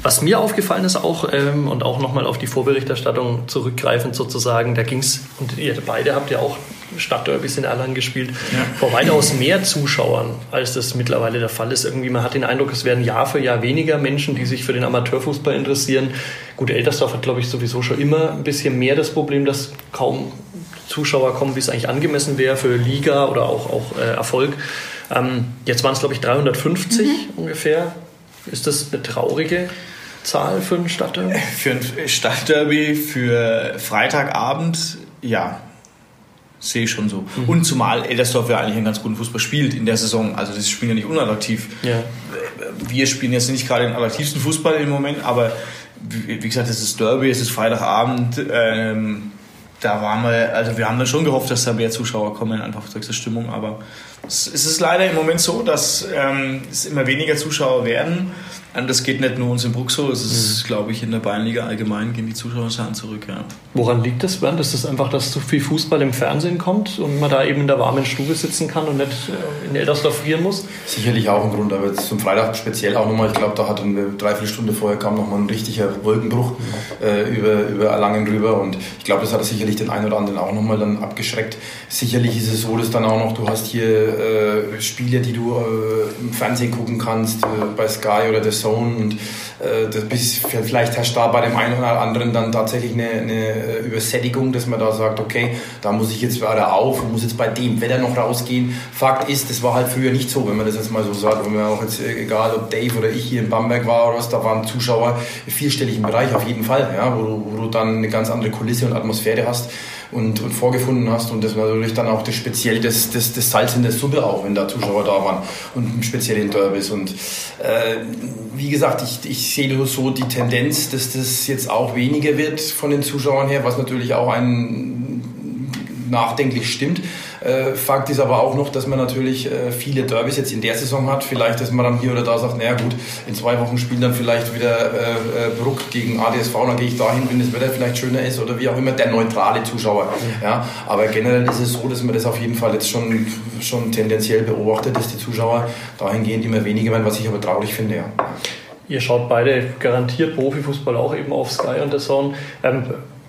Was mir aufgefallen ist auch, ähm, und auch nochmal auf die Vorberichterstattung zurückgreifend sozusagen, da ging es, und ihr beide habt ja auch Stadtderbys in Erlangen gespielt, ja. vor weitaus mehr Zuschauern, als das mittlerweile der Fall ist. Irgendwie, man hat den Eindruck, es werden Jahr für Jahr weniger Menschen, die sich für den Amateurfußball interessieren. Gut, Eltersdorf hat, glaube ich, sowieso schon immer ein bisschen mehr das Problem, dass kaum Zuschauer kommen, wie es eigentlich angemessen wäre für Liga oder auch, auch äh, Erfolg. Ähm, jetzt waren es, glaube ich, 350 mhm. ungefähr. Ist das eine traurige Zahl für ein Stadtderby? Für ein Stadtderby, für Freitagabend, ja sehe ich schon so. Mhm. Und zumal Eldersdorf ja eigentlich einen ganz guten Fußball spielt in der Saison. Also das Spiel ja nicht unattraktiv. Ja. Wir spielen jetzt nicht gerade den attraktivsten Fußball im Moment, aber wie gesagt, es ist Derby, es ist Freitagabend. Ähm, da waren wir, also wir haben dann schon gehofft, dass da mehr Zuschauer kommen, einfach durch die Stimmung. Aber es ist leider im Moment so, dass ähm, es immer weniger Zuschauer werden. Und das geht nicht nur uns in Bruck so, es ist, mhm. glaube ich, in der Bayernliga allgemein gehen die Zuschauerzahlen zurück. Ja. Woran liegt das, Bernd? Ist das einfach, dass zu viel Fußball im Fernsehen kommt und man da eben in der warmen Stube sitzen kann und nicht äh, in Eldersdorf frieren muss? Sicherlich auch ein Grund, aber jetzt zum Freitag speziell auch nochmal. Ich glaube, da hat eine Dreiviertelstunde vorher kam nochmal ein richtiger Wolkenbruch mhm. äh, über, über Erlangen rüber und ich glaube, das hat sicherlich den einen oder anderen auch nochmal dann abgeschreckt. Sicherlich ist es so, dass dann auch noch, du hast hier äh, Spiele, die du äh, im Fernsehen gucken kannst, äh, bei Sky oder das Zone und äh, das bis, vielleicht du da bei dem einen oder anderen dann tatsächlich eine, eine äh, Übersättigung, dass man da sagt, okay, da muss ich jetzt wieder auf und muss jetzt bei dem Wetter noch rausgehen. Fakt ist, das war halt früher nicht so, wenn man das jetzt mal so sagt, wenn auch jetzt, äh, egal ob Dave oder ich hier in Bamberg war oder was, da waren Zuschauer im vierstelligen Bereich auf jeden Fall, ja, wo, wo du dann eine ganz andere Kulisse und Atmosphäre hast und, und vorgefunden hast. Und das war natürlich dann auch das speziell das, das, das Salz in der Suppe auch, wenn da Zuschauer da waren und speziell in Derbys. Und äh, wie gesagt, ich, ich sehe so die Tendenz, dass das jetzt auch weniger wird von den Zuschauern her, was natürlich auch ein nachdenklich stimmt. Äh, Fakt ist aber auch noch, dass man natürlich äh, viele Derbys jetzt in der Saison hat. Vielleicht, dass man dann hier oder da sagt, naja gut, in zwei Wochen spielen dann vielleicht wieder äh, Bruck gegen ADSV, dann gehe ich dahin, wenn das Wetter vielleicht schöner ist oder wie auch immer, der neutrale Zuschauer. Ja, aber generell ist es so, dass man das auf jeden Fall jetzt schon, schon tendenziell beobachtet, dass die Zuschauer dahingehend immer weniger werden, was ich aber traurig finde. Ja. Ihr schaut beide garantiert Profifußball auch eben auf Sky und der Zone. Ähm,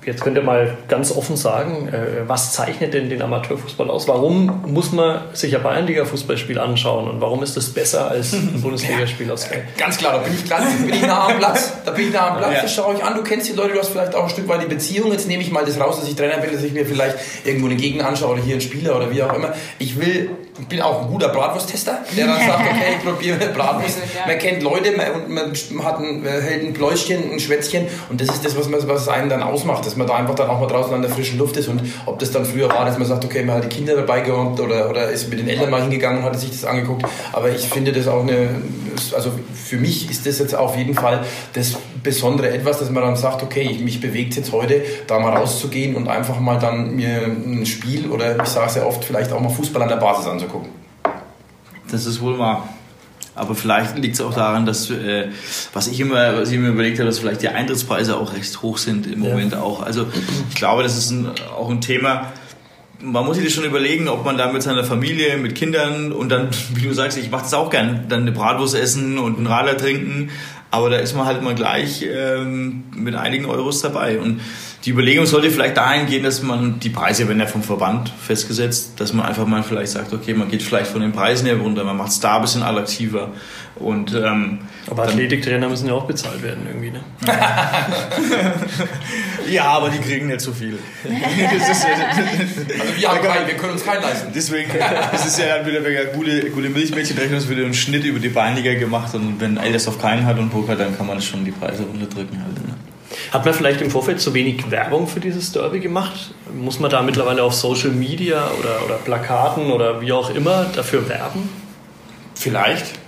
Jetzt könnt ihr mal ganz offen sagen, äh, was zeichnet denn den Amateurfußball aus? Warum muss man sich ein Bayernliga-Fußballspiel anschauen und warum ist das besser als ein Bundesligaspiel aus Sky? Ganz klar, da bin ich, ganz, bin ich nah am Platz. Da bin ich nah am Platz, ja. das schaue ich an. Du kennst die Leute, du hast vielleicht auch ein Stück weit die Beziehung. Jetzt nehme ich mal das raus, dass ich Trainer bin, dass ich mir vielleicht irgendwo einen Gegner anschaue oder hier einen Spieler oder wie auch immer. Ich will ich bin auch ein guter Bratwursttester, der dann sagt, okay, ich probiere Bratwurst. Man kennt Leute man, man hat ein, hält ein Pläuschchen, ein Schwätzchen und das ist das, was, man, was einen dann ausmacht, dass man da einfach dann auch mal draußen an der frischen Luft ist und ob das dann früher war, dass man sagt, okay, man hat die Kinder dabei gehabt oder, oder ist mit den Eltern mal hingegangen und hat sich das angeguckt, aber ich finde das auch eine, also für mich ist das jetzt auf jeden Fall das Besondere etwas, dass man dann sagt, okay, mich bewegt jetzt heute, da mal rauszugehen und einfach mal dann mir ein Spiel oder ich sage es ja oft, vielleicht auch mal Fußball an der Basis anzugucken. Das ist wohl wahr. Aber vielleicht liegt es auch daran, dass, äh, was ich immer, was ich immer überlegt habe, dass vielleicht die Eintrittspreise auch recht hoch sind im ja. Moment auch. Also ich glaube, das ist ein, auch ein Thema, man muss sich schon überlegen, ob man da mit seiner Familie, mit Kindern und dann, wie du sagst, ich mache das auch gern, dann eine Bratwurst essen und einen Radler trinken, aber da ist man halt mal gleich ähm, mit einigen Euros dabei. Und die Überlegung sollte vielleicht dahin gehen, dass man die Preise werden ja vom Verband festgesetzt, dass man einfach mal vielleicht sagt, okay, man geht vielleicht von den Preisen her runter, man macht es da ein bisschen attraktiver. Und, ähm, aber Athletiktrainer müssen ja auch bezahlt werden irgendwie, ne? ja, aber die kriegen nicht so viel. also wir, haben kein, wir können uns keinen leisten. Deswegen, es ist ja dann wieder eine gute, gute Milchmädchenrechnung, es wird ein Schnitt über die Beinliga gemacht und wenn Eldersdorf keinen hat und Poker, dann kann man schon die Preise runterdrücken halt. Ne? Hat man vielleicht im Vorfeld zu wenig Werbung für dieses Derby gemacht? Muss man da mittlerweile auf Social Media oder, oder Plakaten oder wie auch immer dafür werben? Vielleicht.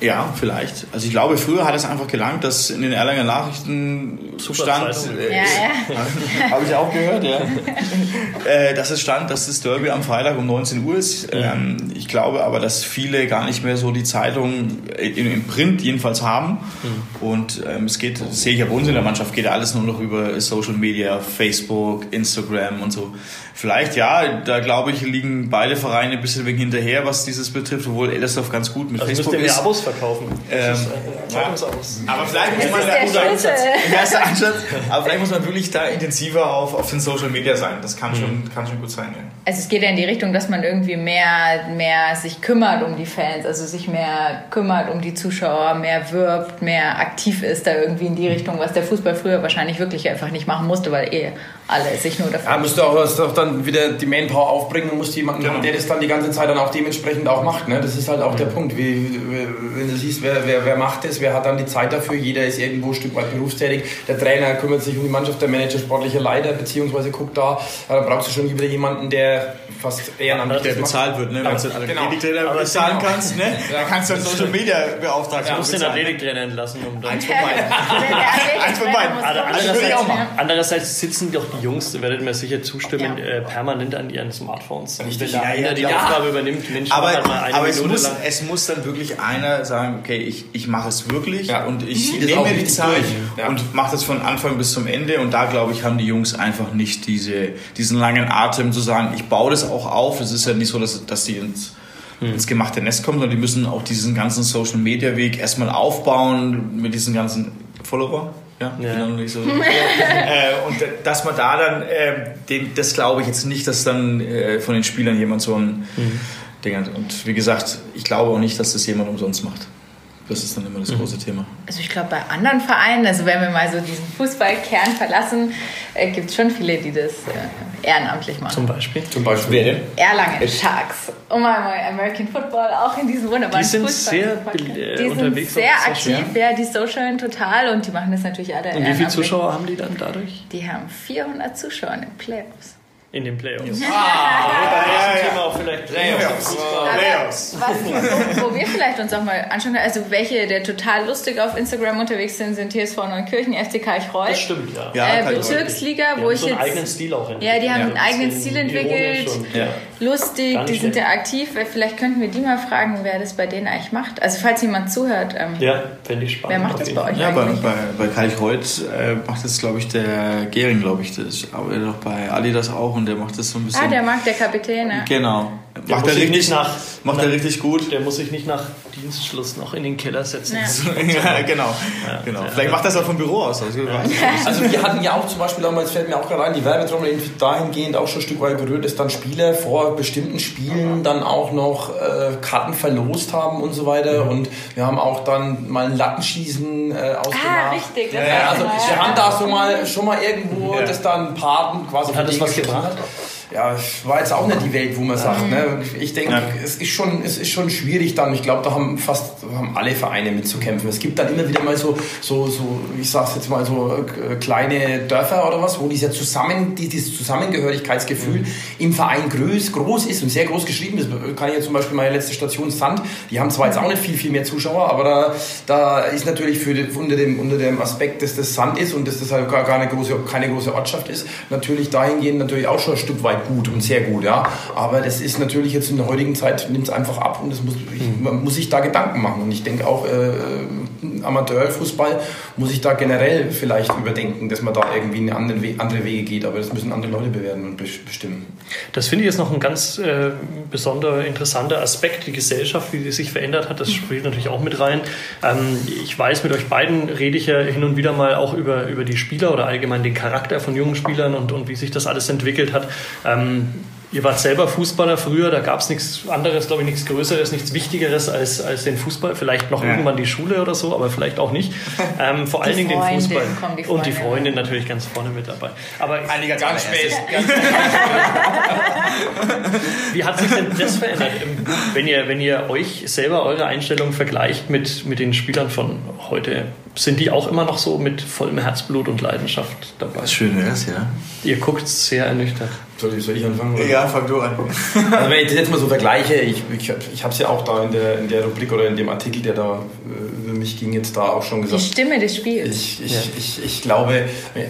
Ja, vielleicht. Also ich glaube, früher hat es einfach gelangt, dass in den Erlanger Nachrichten Super stand, äh, ja, ja. habe ich auch gehört, ja, äh, dass es stand, dass das Derby am Freitag um 19 Uhr ist. Ähm, ich glaube aber, dass viele gar nicht mehr so die Zeitung im Print jedenfalls haben. Mhm. Und ähm, es geht, das sehe ich ja bei uns in der Mannschaft, geht alles nur noch über Social Media, Facebook, Instagram und so. Vielleicht ja, da glaube ich, liegen beide Vereine ein bisschen wegen hinterher, was dieses betrifft, obwohl Ellersdorf ganz gut mit also Facebook ist. Abos verkaufen. Ähm, ja. Aber vielleicht muss man da guter Ansatz. Erster Ansatz. Aber vielleicht muss man wirklich da intensiver auf, auf den Social Media sein. Das kann, mhm. schon, kann schon gut sein. Ja. Also es geht ja in die Richtung, dass man irgendwie mehr, mehr sich kümmert um die Fans, also sich mehr kümmert um die Zuschauer, mehr wirbt, mehr aktiv ist da irgendwie in die Richtung, was der Fußball früher wahrscheinlich wirklich einfach nicht machen musste, weil eh alle sich nur dafür. Ja, müsste auch, auch dann wieder die Manpower aufbringen und musst jemanden genau. haben, der das dann die ganze Zeit dann auch dementsprechend auch macht. Ne? Das ist halt auch mhm. der Punkt. Wie, wenn du siehst, wer, wer, wer macht das, wer hat dann die Zeit dafür, jeder ist irgendwo ein Stück weit berufstätig. Der Trainer kümmert sich um die Mannschaft, der Manager sportlicher Leiter, beziehungsweise guckt da. Ja, dann brauchst du schon wieder jemanden, der fast ehrenamtlich der bezahlt wird. Ne? Wenn du einen genau. Athletiktrainer bezahlen genau. kannst, ne? Ja. dann kannst du einen Social Media beauftragen. Du musst den Athletiktrainer entlassen. Um dann Eins von beiden. Eins von beiden. Andererseits sitzen doch die Jungs, werdet mir sicher zustimmen, ja. Äh, permanent an ihren Smartphones. Und wenn da ja, einer ja, die ja. Aufgabe übernimmt, Mensch, aber, halt mal eine aber es, muss, lang. es muss dann wirklich einer sagen, okay, ich, ich mache es wirklich und ich mhm. nehme mir die Zeit und mache das von Anfang bis zum Ende. Und da, glaube ich, haben die Jungs einfach nicht diese, diesen langen Atem zu sagen, ich baue das auch auf. Es ist ja nicht so, dass, dass die ins hm. ins gemachte Nest kommen, sondern die müssen auch diesen ganzen Social Media Weg erstmal aufbauen mit diesen ganzen Follower. Ja, ja. Nicht so. äh, und dass man da dann, äh, den, das glaube ich jetzt nicht, dass dann äh, von den Spielern jemand so ein mhm. Ding hat. Und wie gesagt, ich glaube auch nicht, dass das jemand umsonst macht. Das ist dann immer das mhm. große Thema. Also ich glaube, bei anderen Vereinen, also wenn wir mal so diesen Fußballkern verlassen, äh, gibt es schon viele, die das äh, ehrenamtlich machen. Zum Beispiel? Zum Beispiel wer denn? Erlangen Sharks. Um mal American Football, auch in diesem wunderbaren Die sind Fußball sehr äh, Die sind sehr aktiv, ja, die socialen total und die machen das natürlich alle Und wie viele Zuschauer haben die dann dadurch? Die haben 400 Zuschauer in den Playoffs in den Playoffs. Ah, ja, ja, ja. Thema auch vielleicht Playoffs. Playoffs. Was, wo, wo, wir vielleicht uns auch mal anschauen, also welche, der total lustig auf Instagram unterwegs sind, sind TSV Neunkirchen, FC Karlsruhe. Das stimmt, ja. ja äh, Bezirksliga, wo ich so jetzt... einen eigenen Stil auch entwickelt. Ja, die haben einen eigenen Stil entwickelt. Lustig, die sind ja aktiv. Vielleicht könnten wir die mal fragen, wer das bei denen eigentlich macht. Also falls jemand zuhört. Ähm, ja, fände ich spannend. Wer macht das bei euch ja, eigentlich? Bei, bei, bei Karlsruhe äh, macht das, glaube ich, der Gering, glaube ich. Das arbeitet doch bei Ali das auch und der macht das so ein bisschen. Ah, der mag der Kapitän, ne? Genau. Der macht er richtig, nach, macht nach, er richtig gut. Der muss sich nicht nach Dienstschluss noch in den Keller setzen. Ja, ja genau. Ja, genau. Vielleicht macht das auch vom Büro aus. Also, also wir hatten ja auch zum Beispiel damals, fällt mir auch gerade ein, die Werbetrommel dahingehend auch schon ein Stück weit gerührt, dass dann Spieler vor bestimmten Spielen dann auch noch äh, Karten verlost haben und so weiter. Mhm. Und wir haben auch dann mal ein Lattenschießen äh, ausgemacht. Ah, richtig. Ja, also wir haben da so mal, schon mal irgendwo, dass dann Paten quasi... Und hat das was gebracht? Ja, war jetzt auch nicht die Welt, wo man sagt. Ne? Ich denke, ja. es, ist schon, es ist schon schwierig dann. Ich glaube, da haben fast haben alle Vereine mitzukämpfen. Es gibt dann immer wieder mal so, so, so ich sag's jetzt mal so, äh, kleine Dörfer oder was, wo dieser Zusammen, dieses Zusammengehörigkeitsgefühl mhm. im Verein groß, groß ist und sehr groß geschrieben ist. Kann ich ja zum Beispiel meine letzte Station Sand, die haben zwar jetzt auch nicht viel, viel mehr Zuschauer, aber da, da ist natürlich für unter, dem, unter dem Aspekt, dass das Sand ist und dass das halt gar, gar eine große, keine große Ortschaft ist, natürlich dahingehend natürlich auch schon ein Stück weit gut und sehr gut, ja. Aber das ist natürlich jetzt in der heutigen Zeit, nimmt es einfach ab und das muss, ich, Mhm. man muss sich da Gedanken machen. Und ich denke auch, äh, Amateurfußball muss ich da generell vielleicht überdenken, dass man da irgendwie in andere, We andere Wege geht. Aber das müssen andere Leute bewerten und bestimmen. Das finde ich jetzt noch ein ganz äh, besonderer interessanter Aspekt, die Gesellschaft, wie sie sich verändert hat. Das spielt natürlich auch mit rein. Ähm, ich weiß, mit euch beiden rede ich ja hin und wieder mal auch über, über die Spieler oder allgemein den Charakter von jungen Spielern und, und wie sich das alles entwickelt hat. Ähm, Ihr wart selber Fußballer früher, da gab es nichts anderes, glaube ich, nichts Größeres, nichts Wichtigeres als, als den Fußball. Vielleicht noch Ja. irgendwann die Schule oder so, aber vielleicht auch nicht. Ähm, vor allen Die Dingen den Fußball. die Und die Freundin. Natürlich ganz vorne mit dabei. Aber Einige ganz, spät. Wie hat sich denn das verändert? Ähm, Wenn ihr, wenn ihr euch selber eure Einstellung vergleicht mit, mit den Spielern von heute, sind die auch immer noch so mit vollem Herzblut und Leidenschaft dabei? Schön wär's, ja. Ihr guckt sehr ernüchtert. Soll ich, soll ich anfangen? oder? Ja, fang du an. Also wenn ich das jetzt mal so vergleiche, ich, ich, ich habe es ja auch da in der, in der Rubrik oder in dem Artikel, der da äh, über mich ging, jetzt da auch schon Die gesagt. Stimme des Spiels. Ich, ich, ich, ich glaube,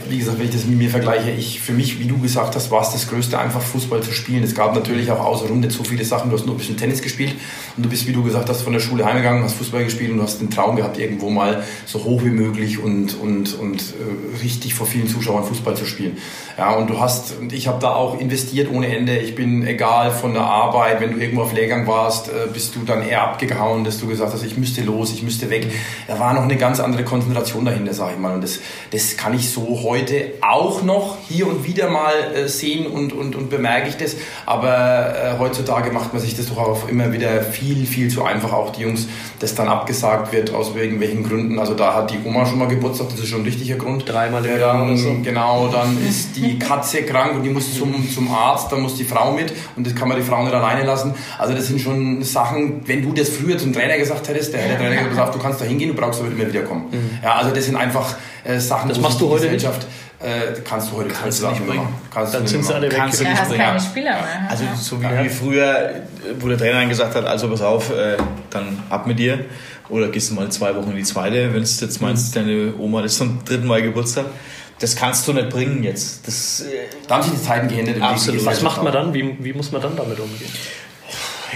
wie gesagt, wenn ich das mit mir vergleiche, ich, für mich, wie du gesagt hast, war es das Größte, einfach Fußball zu spielen. Es gab natürlich auch außenrum nicht so viele Sachen. Du hast nur ein bisschen Tennis gespielt und du bist, wie du gesagt hast, von der Schule heimgegangen, hast Fußball gespielt und du hast den Traum gehabt, irgendwo mal so hoch wie möglich und, und, und äh, richtig vor vielen Zuschauern Fußball zu spielen. Ja, und du hast, und ich habe da auch investiert ohne Ende. Ich bin egal von der Arbeit, wenn du irgendwo auf Lehrgang warst, äh, bist du dann eher abgehauen, dass du gesagt hast, ich müsste los, ich müsste weg. Da war noch eine ganz andere Konzentration dahinter, sage ich mal. Und das, das kann ich so heute auch noch hier und wieder mal äh, sehen und, und, und bemerke ich das. Aber äh, heutzutage macht man sich das doch auch immer wieder viel, viel zu einfach. Auch die Jungs, das dann abgesagt wird aus irgendwelchen Gründen. Also da hat die Oma schon mal Geburtstag, das ist schon ein richtiger Grund. Dreimal im Jahr dann, oder so. Genau, dann ist die Katze krank und die muss zum, zum Arzt, dann muss die Frau mit und das kann man die Frau nicht alleine lassen. Also das sind schon Sachen, wenn du das früher zum Trainer gesagt hättest, der hätte der Trainer gesagt, pass auf, du kannst da hingehen, du brauchst aber immer wieder kommen. Ja, also das sind einfach äh, Sachen, Mhm. Das machst du die heute nicht? Gesellschaft, äh, kannst du heute Kannst du nicht mehr bringen. machen. Kannst Dann du sind nicht sie mehr alle weg. Kannst du Da nicht hast bringen. keine Spieler mehr. Also so wie, wie früher, wo der Trainer dann gesagt hat, also pass auf, äh, dann ab mit dir. Oder gehst du mal zwei Wochen in die zweite, wenn du jetzt meinst, deine Oma ist zum dritten Mal Geburtstag. Das kannst du nicht bringen jetzt. Das, äh, Da haben sich die Zeiten geändert. Absolut. Was macht man dann? Wie, wie muss man dann damit umgehen?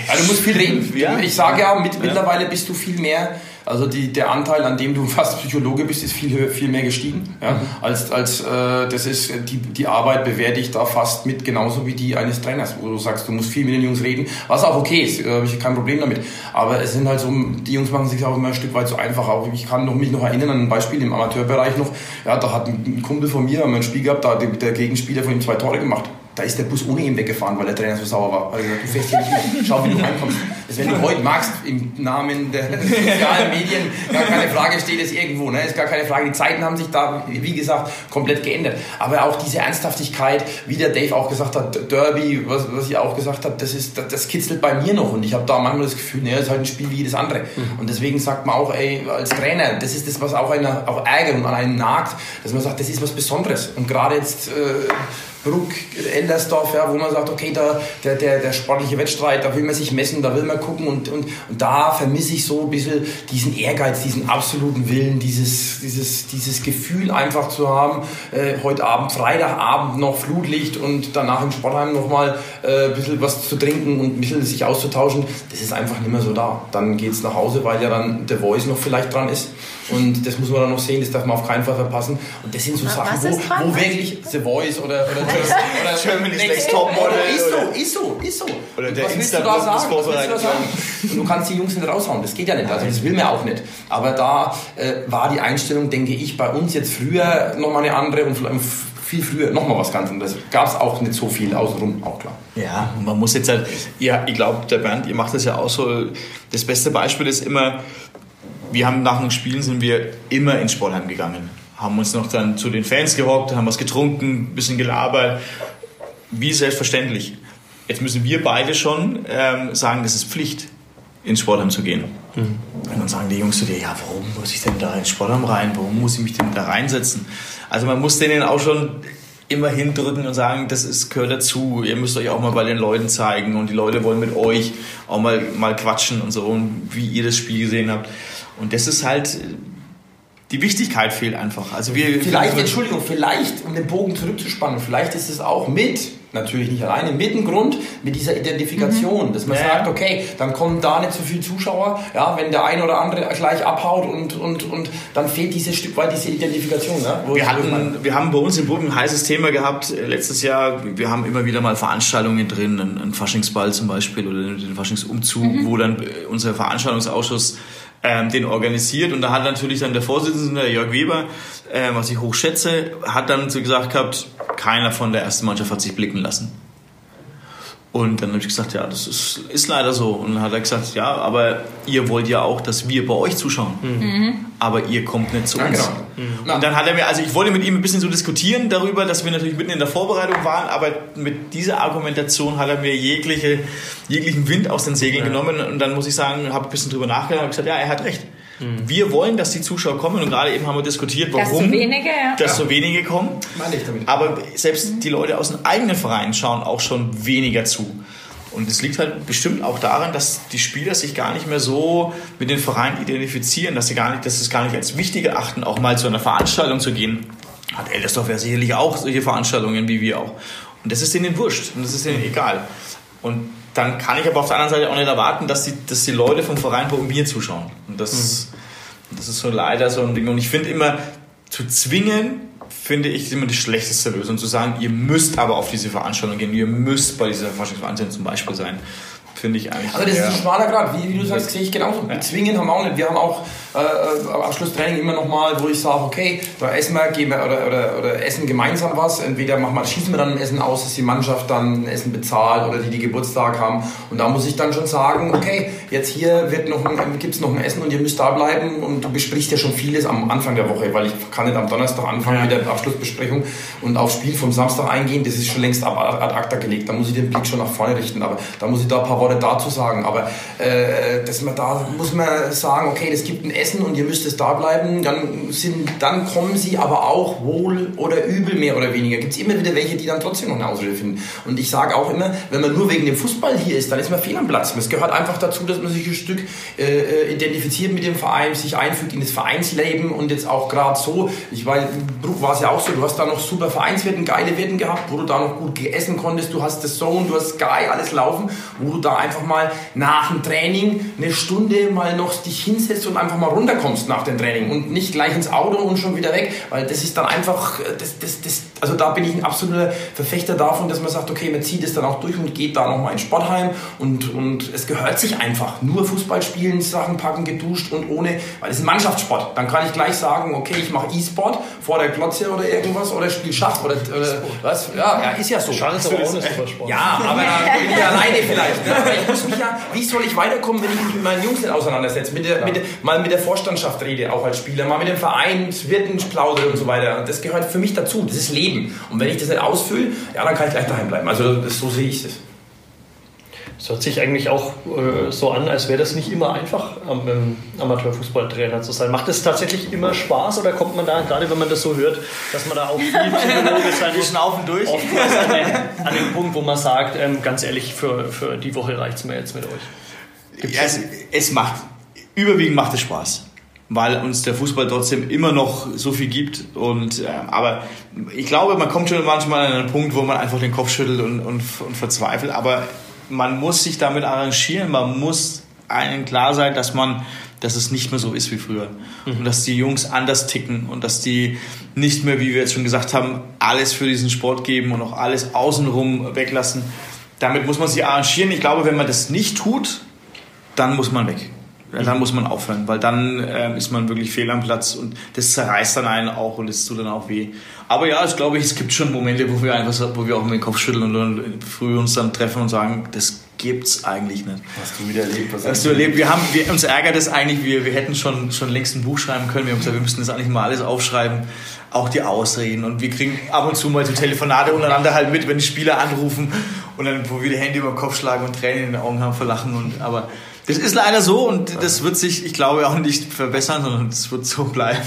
Ja, du musst viel reden. Ja. Ich sage ja, mit, mittlerweile bist du viel mehr, also die, der Anteil, an dem du fast Psychologe bist, ist viel, viel mehr gestiegen. Ja? Als, als äh, das ist, die, die Arbeit bewerte ich da fast mit genauso wie die eines Trainers, wo du sagst, du musst viel mit den Jungs reden, was auch okay ist, äh, habe ich kein Problem damit. Aber es sind halt so, die Jungs machen sich auch immer ein Stück weit so einfach. Auch ich kann noch, mich noch erinnern an ein Beispiel im Amateurbereich noch, ja, da hat ein Kumpel von mir, ein Spiel gehabt, da hat der Gegenspieler von ihm zwei Tore gemacht. Da ist der Bus ohne ihn weggefahren, weil der Trainer so sauer war. Er hat gesagt, du fährst hier nicht mit. Schau, wie du reinkommst. Das, wenn du heute magst, im Namen der sozialen Medien, gar keine Frage, steht es irgendwo. Ne? Ist gar keine Frage. Die Zeiten haben sich da, wie gesagt, komplett geändert. Aber auch diese Ernsthaftigkeit, wie der Dave auch gesagt hat, Derby, was, was ich auch gesagt habe, das, ist, das, das kitzelt bei mir noch. Und ich habe da manchmal das Gefühl, naja, es ist halt ein Spiel wie jedes andere. Und deswegen sagt man auch, ey, als Trainer, das ist das, was auch, einer, auch ärgert und an einen nagt, dass man sagt, das ist was Besonderes. Und gerade jetzt... Äh, Bruck, Eldersdorf, ja, wo man sagt, okay, da, der, der, der sportliche Wettstreit, da will man sich messen, da will man gucken und, und, und da vermisse ich so ein bisschen diesen Ehrgeiz, diesen absoluten Willen, dieses, dieses, dieses Gefühl einfach zu haben, äh, heute Abend, Freitagabend noch Flutlicht und danach im Sportheim nochmal äh, ein bisschen was zu trinken und ein bisschen sich auszutauschen, das ist einfach nicht mehr so da. Dann geht's nach Hause, weil ja dann der Voice noch vielleicht dran ist und das muss man dann noch sehen, das darf man auf keinen Fall verpassen und das sind so Sachen, wo, wo wirklich The Voice oder, oder, oder Germany's Next Top Topmodel Model. Ist so, ist so, ist so. Oder der Was willst du sagen? Was willst du da sagen? Und du kannst die Jungs nicht raushauen, das geht ja nicht. Also das will man auch nicht. Aber da äh, war die Einstellung, denke ich, bei uns jetzt früher nochmal eine andere und vielleicht viel früher nochmal was ganz anderes. Gab es auch nicht so viel außenrum, auch klar. Ja, und man muss jetzt halt, ja, ich glaube, der Bernd, ihr macht das ja auch so. Das beste Beispiel ist immer, wir haben nach den Spielen sind wir immer ins Sportheim gegangen. Haben uns noch dann zu den Fans gehockt, haben was getrunken, ein bisschen gelabert. Wie selbstverständlich. Jetzt müssen wir beide schon ähm, sagen, das ist Pflicht, ins Sportheim zu gehen. Und dann sagen die Jungs zu dir, ja, warum muss ich denn da ins Sportheim rein? Warum muss ich mich denn da reinsetzen? Also man muss denen auch schon immer hindrücken und sagen, das ist, gehört dazu. Ihr müsst euch auch mal bei den Leuten zeigen und die Leute wollen mit euch auch mal, mal quatschen und so, und wie ihr das Spiel gesehen habt. Und das ist halt, die Wichtigkeit fehlt einfach. Also wir, Vielleicht, wir, Entschuldigung, vielleicht, um den Bogen zurückzuspannen, vielleicht ist es auch mit natürlich nicht alleine, mit dem Grund, mit dieser Identifikation, mhm. dass man ja. sagt, okay, dann kommen da nicht so viele Zuschauer, ja, wenn der eine oder andere gleich abhaut und, und, und dann fehlt dieses Stück weit diese Identifikation. Ne? wir, hatten, wir haben bei uns im Brücken ein heißes Thema gehabt äh, letztes Jahr, wir haben immer wieder mal Veranstaltungen drin, ein, ein Faschingsball zum Beispiel oder den Faschingsumzug, mhm. wo dann äh, unser Veranstaltungsausschuss ähm, den organisiert und da hat natürlich dann der Vorsitzende Jörg Weber, äh, was ich hochschätze, hat dann so gesagt gehabt, keiner von der ersten Mannschaft hat sich blicken lassen. Und dann habe ich gesagt, ja, das ist, ist leider so. Und dann hat er gesagt, ja, aber ihr wollt ja auch, dass wir bei euch zuschauen. Mhm. Aber ihr kommt nicht zu uns. Ja, genau. mhm. Und dann hat er mir, also ich wollte mit ihm ein bisschen so diskutieren darüber, dass wir natürlich mitten in der Vorbereitung waren, aber mit dieser Argumentation hat er mir jegliche, jeglichen Wind aus den Segeln ja. genommen. Und dann muss ich sagen, habe ein bisschen drüber nachgedacht und gesagt, ja, er hat recht. Mhm. Wir wollen, dass die Zuschauer kommen und gerade eben haben wir diskutiert, warum dass so wenige, ja. dass so wenige kommen. Meine ich damit. Aber selbst mhm. die Leute aus den eigenen Vereinen schauen auch schon weniger zu. Und es liegt halt bestimmt auch daran, dass die Spieler sich gar nicht mehr so mit den Vereinen identifizieren, dass sie gar nicht, dass sie es gar nicht als wichtig erachten, auch mal zu einer Veranstaltung zu gehen. Hat Eldersdorf ja sicherlich auch solche Veranstaltungen wie wir auch. Und das ist denen wurscht und das ist denen egal. Und dann kann ich aber auf der anderen Seite auch nicht erwarten, dass die, dass die Leute vom Verein bei mir zuschauen. Und das, mhm. das ist so leider so ein Ding. Und ich finde immer, zu zwingen, finde ich immer die schlechteste Lösung. Zu sagen, ihr müsst aber auf diese Veranstaltung gehen, ihr müsst bei dieser Veranstaltung zum Beispiel sein finde ich eigentlich. Also das ist ein schmaler Grad, wie, wie du sagst, sehe ich genauso. Ja. Zwingen haben wir auch nicht. Wir haben auch äh, äh am Abschlusstraining immer noch mal, wo ich sage, okay, da essen wir, gehen wir oder, oder, oder essen gemeinsam was. Entweder machen wir, schießen wir dann ein Essen aus, dass die Mannschaft dann ein Essen bezahlt oder die, die Geburtstag haben. Und da muss ich dann schon sagen, okay, jetzt hier wird noch gibt es noch ein Essen und ihr müsst da bleiben. Und du besprichst ja schon vieles am Anfang der Woche, weil ich kann nicht am Donnerstag anfangen ja. mit der Abschlussbesprechung und aufs Spiel vom Samstag eingehen. Das ist schon längst ad acta gelegt. Da muss ich den Blick schon nach vorne richten. Aber da muss ich da ein paar Worte dazu sagen. Aber äh, dass man da muss man sagen, okay, es gibt ein Essen und ihr müsst es da bleiben. Dann, sind, dann kommen sie aber auch wohl oder übel mehr oder weniger. Gibt es immer wieder welche, die dann trotzdem noch eine Ausrede finden. Und ich sage auch immer, wenn man nur wegen dem Fußball hier ist, dann ist man fehl am Platz. Es gehört einfach dazu, dass man sich ein Stück äh, äh identifiziert mit dem Verein, sich einfügt in das Vereinsleben und jetzt auch gerade so, ich weiß, Bruch war es ja auch so, du hast da noch super Vereinswirten, geile Wirten gehabt, wo du da noch gut essen konntest, du hast das Zone, du hast Sky, alles laufen, wo du da einfach mal nach dem Training eine Stunde mal noch dich hinsetzt und einfach mal runterkommst nach dem Training und nicht gleich ins Auto und schon wieder weg, weil das ist dann einfach, das, das, das, also da bin ich ein absoluter Verfechter davon, dass man sagt, okay, man zieht es dann auch durch und geht da nochmal ins Sportheim und, und es gehört sich einfach. Nur Fußball spielen, Sachen packen, geduscht und ohne, weil es ist ein Mannschaftssport. Dann kann ich gleich sagen, okay, ich mache E-Sport vor der Glotze oder irgendwas oder spiele Schach oder, oder was. Ja, ja, ist ja so. Schach ist aber auch ein Supersport. Ja, aber da bin ich alleine vielleicht. Ne? Ich muss mich ja, wie soll ich weiterkommen, wenn ich mich mit meinen Jungs nicht auseinandersetze? Mit der, mit mal mit der Vorstandschaft rede, auch als Spieler, mal mit dem Verein, Wirten plaudere und so weiter. Das gehört für mich dazu. Das ist Leben. Und wenn ich das nicht ausfülle, ja, dann kann ich gleich daheim bleiben. Also das, so sehe ich das. Es hört sich eigentlich auch äh, so an, als wäre das nicht immer einfach, am ähm, Amateurfußballtrainer zu sein. Macht es tatsächlich immer Spaß oder kommt man da, gerade wenn man das so hört, dass man da auch viel psychologisch sein muss? Schnaufen durch. Oftmals an den, an den Punkt, wo man sagt, ähm, ganz ehrlich, für, für die Woche reicht es mir jetzt mit euch. Ja, es, es macht, überwiegend macht es Spaß weil uns der Fußball trotzdem immer noch so viel gibt. Und, äh, aber ich glaube, man kommt schon manchmal an einen Punkt, wo man einfach den Kopf schüttelt und, und, und verzweifelt. Aber man muss sich damit arrangieren, man muss einem klar sein, dass man, dass es nicht mehr so ist wie früher. Mhm. Und dass die Jungs anders ticken und dass die nicht mehr, wie wir jetzt schon gesagt haben, alles für diesen Sport geben und auch alles außenrum weglassen. Damit muss man sich arrangieren. Ich glaube, wenn man das nicht tut, dann muss man weg. Dann muss man aufhören, weil dann äh, ist man wirklich fehl am Platz und das zerreißt dann einen auch und es tut dann auch weh. Aber ja, ich glaube, es gibt schon Momente, wo wir einfach, wo wir auch mit dem Kopf schütteln und dann früh uns dann treffen und sagen, das gibt's eigentlich nicht. Hast du wieder erlebt? Was hast du erlebt? Wir haben, wir, uns ärgert es eigentlich, wir, wir hätten schon, schon längst ein Buch schreiben können. Wir haben gesagt, wir müssten das eigentlich mal alles aufschreiben, auch die Ausreden. Und wir kriegen ab und zu mal so Telefonate untereinander halt mit, wenn die Spieler anrufen und dann, wo wir die Hände über den Kopf schlagen und Tränen in den Augen haben, verlachen. Und, aber das ist leider so und das wird sich, ich glaube, auch nicht verbessern, sondern es wird so bleiben.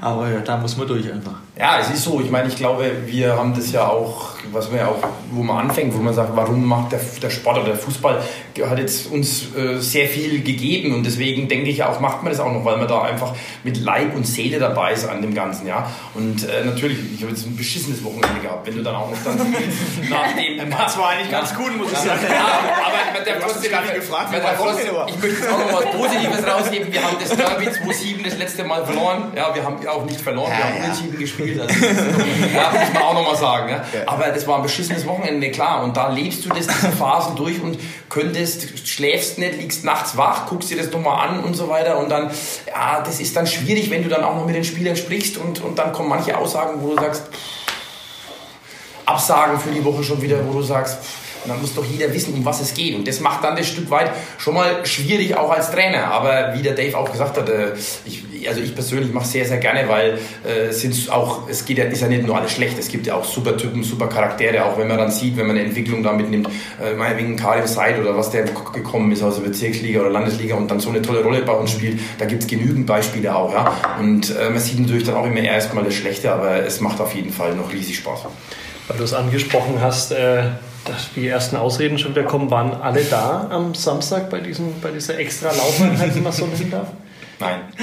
Aber ja, da muss man durch einfach. Ja, es ist so. Ich meine, ich glaube, wir haben das ja auch was man ja auch, wo man anfängt, wo man sagt, warum macht der, der Sport oder der Fußball, hat jetzt uns äh, sehr viel gegeben und deswegen denke ich auch, macht man das auch noch, weil man da einfach mit Leib und Seele dabei ist an dem Ganzen, ja. Und äh, natürlich, ich habe jetzt ein beschissenes Wochenende gehabt, wenn du dann auch noch dann nach dem... War zwar eigentlich ganz gut, muss ich sagen. Ja, aber der Du hast gar nicht gefragt, der war war. ich möchte jetzt auch noch was Positives rausheben. Wir haben das Derby 2-7 das letzte Mal verloren. Ja, wir haben auch nicht verloren, wir haben unentschieden gespielt. Also, das ist noch- ja, muss man auch nochmal sagen. Ja. Aber das war ein beschissenes Wochenende, klar. Und da lebst du das, diese Phasen durch und könntest, schläfst nicht, liegst nachts wach, guckst dir das nochmal an und so weiter. Und dann, ja, das ist dann schwierig, wenn du dann auch noch mit den Spielern sprichst und, und dann kommen manche Aussagen, wo du sagst, Absagen für die Woche schon wieder, wo du sagst, pff, dann muss doch jeder wissen, um was es geht. Und das macht dann das Stück weit schon mal schwierig, auch als Trainer. Aber wie der Dave auch gesagt hat, äh, ich, also ich persönlich mache sehr, sehr gerne, weil äh, es sind auch, es geht ja, ist ja nicht nur alles schlecht, es gibt ja auch super Typen, super Charaktere, auch wenn man dann sieht, wenn man eine Entwicklung da mitnimmt, äh, meinetwegen Karim Seid oder was der gekommen ist aus der Bezirksliga oder Landesliga und dann so eine tolle Rolle bei uns spielt, da gibt es genügend Beispiele auch. Ja? Und äh, man sieht natürlich dann auch immer erstmal das Schlechte, aber es macht auf jeden Fall noch riesig Spaß. Weil du es angesprochen hast, äh, die ersten Ausreden schon wieder kommen, waren alle da am Samstag bei, diesem, bei dieser extra Laufeinheit, wenn man so nennen darf? Nein.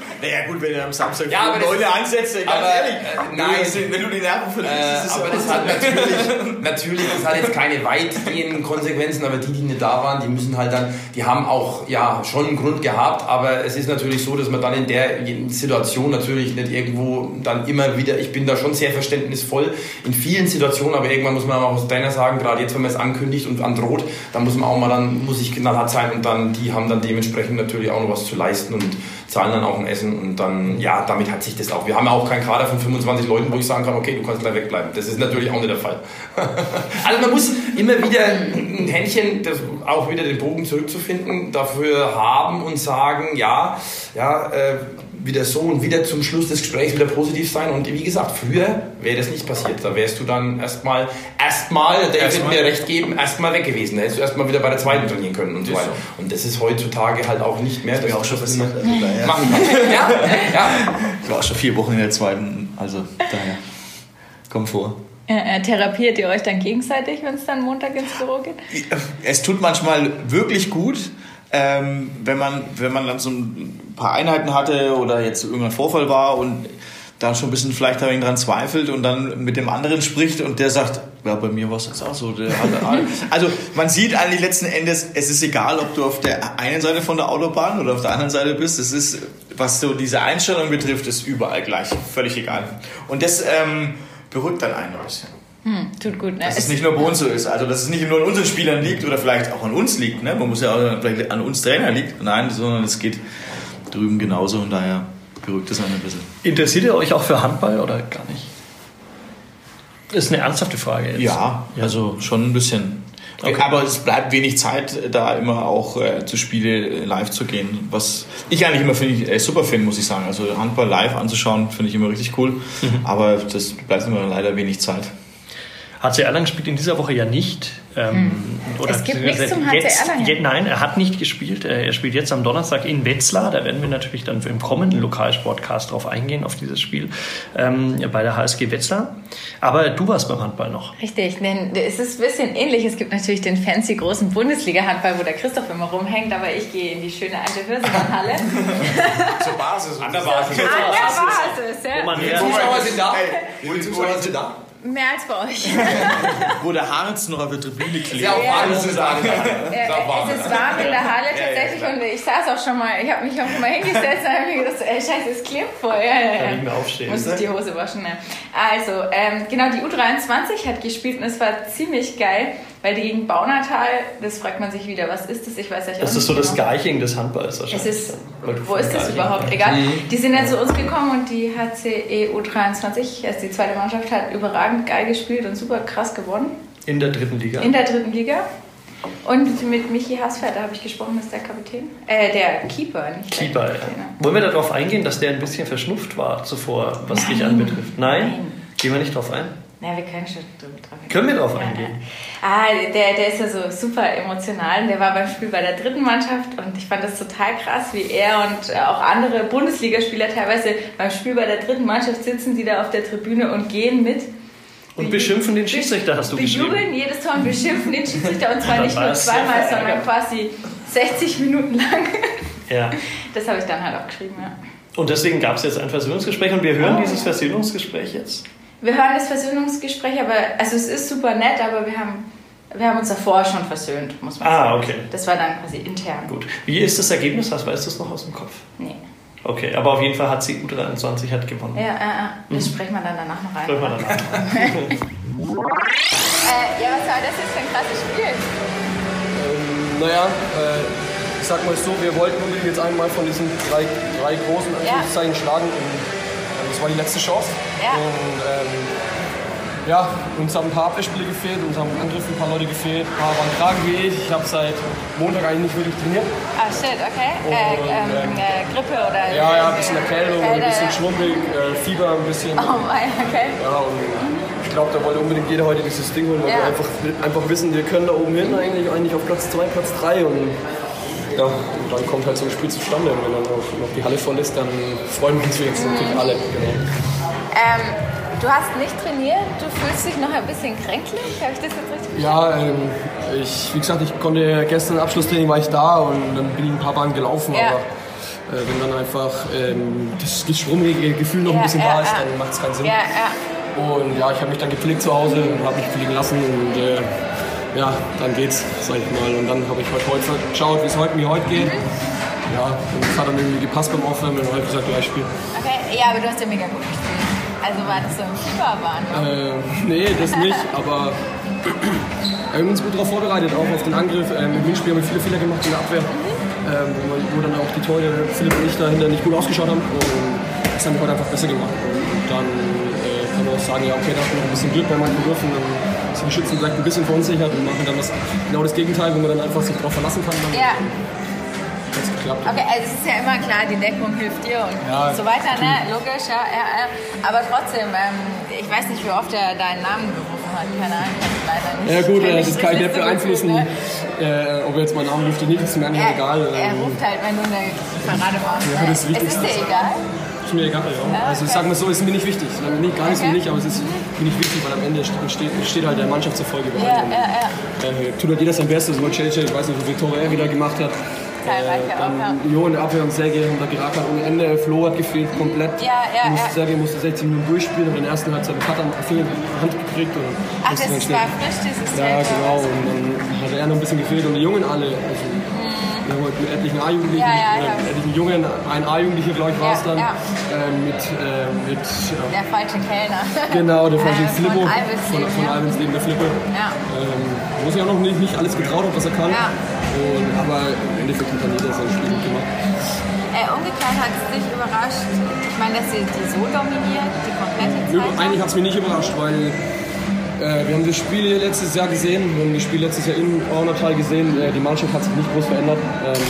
Naja, gut, wenn du am Samstag Ja, aber Leute ansetzt, ganz aber, ehrlich. äh, nein. Wenn du die Nerven verlierst, Äh, ist es aber das hat natürlich, natürlich, das hat jetzt keine weitgehenden Konsequenzen, aber die, die nicht da waren, die müssen halt dann, die haben auch ja schon einen Grund gehabt, aber es ist natürlich so, dass man dann in der Situation natürlich nicht irgendwo dann immer wieder, ich bin da schon sehr verständnisvoll in vielen Situationen, aber irgendwann muss man auch als Trainer sagen, gerade jetzt, wenn man es ankündigt und androht, dann muss man auch mal dann, muss ich knallhart sein und dann, die haben dann dementsprechend natürlich auch noch was zu leisten und zahlen dann auch ein Essen und dann, ja, damit hat sich das auch. Wir haben ja auch keinen Kader von 25 Leuten, wo ich sagen kann, okay, du kannst gleich wegbleiben. Das ist natürlich auch nicht der Fall. also man muss immer wieder ein Händchen, das auch wieder den Bogen zurückzufinden, dafür haben und sagen, ja, ja, äh, wieder so und wieder zum Schluss des Gesprächs wieder positiv sein. Und wie gesagt, früher wäre das nicht passiert. Da wärst du dann erstmal, erstmal, der wird Erstmal. mir recht geben, erstmal weg gewesen. Da hättest du erstmal wieder bei der zweiten trainieren können und so weiter. Und das ist heutzutage halt auch nicht mehr. Das ja auch schon passiert. Also, daher. Machen. Ja, ja. Ich war schon vier Wochen in der zweiten, also daher. Kommt vor. Äh, äh, therapiert ihr euch dann gegenseitig, wenn es dann Montag ins Büro geht? Es tut manchmal wirklich gut, ähm, wenn, man, wenn man dann so ein paar Einheiten hatte oder jetzt irgendein Vorfall war und da schon ein bisschen vielleicht ein dran zweifelt und dann mit dem anderen spricht und der sagt, ja, bei mir war es jetzt auch so. Also man sieht eigentlich letzten Endes, es ist egal, ob du auf der einen Seite von der Autobahn oder auf der anderen Seite bist. Es ist, was so diese Einstellung betrifft, ist überall gleich. Völlig egal. Und das ähm, beruhigt dann einen ein bisschen. Hm, tut gut, ne? Dass es nicht nur bei uns so ist. Also, dass es nicht nur an unseren Spielern liegt oder vielleicht auch an uns liegt. Ne? Man muss ja auch vielleicht an uns Trainer liegt. Nein, sondern es geht drüben genauso und daher beruhigt es einen ein bisschen. Interessiert ihr euch auch für Handball oder gar nicht? Das ist eine ernsthafte Frage jetzt. Ja, also schon ein bisschen. Aber es bleibt wenig Zeit, da immer auch äh, zu Spiele live zu gehen. Was ich eigentlich immer finde, ich, äh, super finde, muss ich sagen. Also Handball live anzuschauen, finde ich immer richtig cool. Aber das bleibt immer leider wenig Zeit. HC Erlangen spielt in dieser Woche ja nicht. Ähm, oder Es gibt nichts zum jetzt, Erlangen. je- Nein, er hat nicht gespielt. Äh, Er spielt jetzt am Donnerstag in Wetzlar. Da werden wir natürlich dann im kommenden Lokalsportcast drauf eingehen, auf dieses Spiel ähm, bei der HSG Wetzlar. Aber du warst beim Handball noch. Richtig, denn es ist ein bisschen ähnlich. Es gibt natürlich den fancy großen Bundesliga-Handball, wo der Christoph immer rumhängt, aber ich gehe in die schöne alte Hürsenhalle. Zur Basis. An der Basis. An der Basis, ja. Wo man Die eher- Zuschauer sind da. Wo Die Zuschauer sind da. Mehr als bei euch. Wo der Harz noch auf der Tribüne klebt. Ja, auch Ja. Äh, Ist warm. es ist warm in der Halle tatsächlich und ich saß auch schon mal, ich habe mich auch schon mal hingesetzt und habe mir gedacht, ey, scheiße, es klebt voll. Ja, ja, Kann ja. ich mir aufstehen. Muss ich die Hose waschen. Ne? Also, ähm, genau, die U23 hat gespielt und es war ziemlich geil, weil die gegen Baunatal, das fragt man sich wieder, was ist das? Ich weiß ja Das ist nicht so das genau. Garching des Handballs Es wahrscheinlich. ist, wo ist das überhaupt? Egal. Die sind dann zu uns gekommen und die HCE U23, also die zweite Mannschaft, hat überragend geil gespielt und super krass gewonnen. In der dritten Liga. In der dritten Liga. Und mit Michi Hasfeld, da habe ich gesprochen, das ist der Kapitän. Äh, der Keeper, nicht Keeper, der ja. Kapitän. Wollen wir darauf eingehen, dass der ein bisschen verschnupft war zuvor, was dich anbetrifft? Nein? Nein. Gehen wir nicht drauf ein? Ja, wir können schon drüber Können wir drauf eingehen? Ah, der, der ist ja so super emotional. Der war beim Spiel bei der dritten Mannschaft und ich fand das total krass, wie er und auch andere Bundesligaspieler teilweise beim Spiel bei der dritten Mannschaft sitzen, die da auf der Tribüne und gehen mit. Und beschimpfen den Schiedsrichter, hast du geschrieben. Bejubeln jedes Tor und beschimpfen den Schiedsrichter und zwar nicht nur zweimal, sondern quasi 60 Minuten lang. Ja. Das habe ich dann halt auch geschrieben, ja. Und deswegen gab es jetzt ein Versöhnungsgespräch und wir hören oh. dieses Versöhnungsgespräch jetzt. Wir hören das Versöhnungsgespräch, aber also es ist super nett, aber wir haben, wir haben uns davor schon versöhnt, muss man ah, sagen. Ah, okay. Das war dann quasi intern. Gut. Wie ist das Ergebnis? Was weißt du es noch aus dem Kopf? Nee. Okay, aber auf jeden Fall hat sie U23 hat gewonnen. Ja, ja, ja. Das mhm. sprechen wir dann danach noch rein. Sprechen wir danach. äh, ja, was war das jetzt für ein krasses Spiel? Ähm, naja, äh, ich sag mal so, wir wollten unbedingt jetzt einmal von diesen drei, drei großen Anführungszeichen ja. schlagen und das war die letzte Chance. Ja. Und, ähm, ja, uns haben ein paar Abwehrspiele gefehlt, uns haben im Angriff ein paar Leute gefehlt, ein paar waren krank wie ich. Ich habe seit Montag eigentlich nicht wirklich trainiert. Ah, shit, okay. Und, äh, ähm, äh, Grippe oder? Ja, ja, ein bisschen Erkältung, ein bisschen schwummrig, äh, Fieber ein bisschen. Oh mein, okay. Ja, und ich glaube, da wollte unbedingt jeder heute dieses Ding holen, weil ja. wir einfach, einfach wissen, wir können da oben hin eigentlich, eigentlich auf Platz 2, Platz 3 und ja, und dann kommt halt so ein Spiel zustande. Und wenn dann auch noch die Halle voll ist, dann freuen wir uns jetzt mhm. natürlich alle. Genau. Ähm, Du hast nicht trainiert, du fühlst dich noch ein bisschen kränklich, habe ich das jetzt richtig Ja, ähm, ich, wie gesagt, ich konnte gestern im Abschlusstraining war ich da und dann bin ich ein paar Bahnen gelaufen, ja. aber äh, wenn dann einfach ähm, das geschwungene Gefühl noch ja, ein bisschen ja, da ist, dann macht es keinen Sinn. Und ja, ich habe mich dann gepflegt zu Hause und habe mich pflegen lassen und äh, ja, dann geht's, sag ich mal. Und dann habe ich heute, heute geschaut, wie es heute, mir heute geht. Mhm. Ja, und es hat dann irgendwie gepasst beim Aufwärmen und heute gesagt, ja, ich spiele. Okay, ja, aber du hast ja mega gut gespielt. Also war das so ein Fieberwahn? Äh, nee, das nicht, aber wir haben uns gut darauf vorbereitet, auch auf den Angriff. Ähm, Im Hinspiel haben wir viele Fehler gemacht in der Abwehr, ähm, wo, dann auch die Tore, Philipp und ich dahinter nicht gut ausgeschaut haben. Und das haben wir heute einfach besser gemacht. Und dann äh, kann man auch sagen, ja okay, da hatten wir ein bisschen Glück bei manchen Würfen. Dann sind die Schützen vielleicht ein bisschen verunsichert und machen dann das, genau das Gegenteil, wo man dann einfach sich darauf verlassen kann. Ja geklappt. Okay, also es ist ja immer klar, die Deckung hilft dir und ja, so weiter, ne? Logisch, ja, ja, ja. Aber trotzdem, ähm, ich weiß nicht, wie oft er deinen Namen gerufen hat. Keine Ahnung, leider nicht. Ja gut, das kann ich nicht beeinflussen. Ne? Äh, ob er jetzt meinen Namen ruft oder nicht, ist mir eigentlich egal. Er ähm. ruft halt, wenn du eine Parade machst. Ja, das ist, ist dir egal? Ist mir egal, ja. also ich sag mal so, ist mir nicht wichtig. Gar nicht okay. mir nicht, aber es ist mir nicht wichtig, weil am Ende steht, steht halt der Mannschaftserfolg über ja, ja, ja. Äh, tut halt jeder sein Bestes. So JJ, ich weiß nicht, wie Tore er wieder gemacht hat. Zahlreiche äh, dann auch, ja. Jo in der Abwehr und Sergej haben da gerackert ohne Ende. Flo hat gefehlt komplett. Ja, ja, musste, ja. Sergej musste 16 Minuten durchspielen und in der ersten Halbzeit hat er Finger in die Hand gekriegt. Und Ach, das war frisch, dieses Ja, genau. Und dann hat er noch ein bisschen gefehlt und die Jungen alle. Also, wir haben heute mit etlichen A-Jugendlichen, ja, ja, ja. Äh, etlichen Jungen, ein A-Jugendlicher, glaube ich, war es dann. Äh, mit, äh, mit der falsche Kellner. Genau, der falsche äh, Flippo. Von Albensleben. Von, von Albensleben, der Flippo. Ja. Ähm, wo sich auch noch nicht, nicht alles getraut hat, was er kann. Ja. Und, aber im Endeffekt hat dann jeder sein Spiel gemacht. Äh, umgekehrt hat es dich überrascht, ich meine, dass sie die so dominiert, die komplette Zeit? Eigentlich hat es mich nicht überrascht, weil äh, wir haben das Spiel letztes Jahr gesehen, wir haben das Spiel letztes Jahr in Braunertal gesehen. Äh, die Mannschaft hat sich nicht groß verändert. Ähm,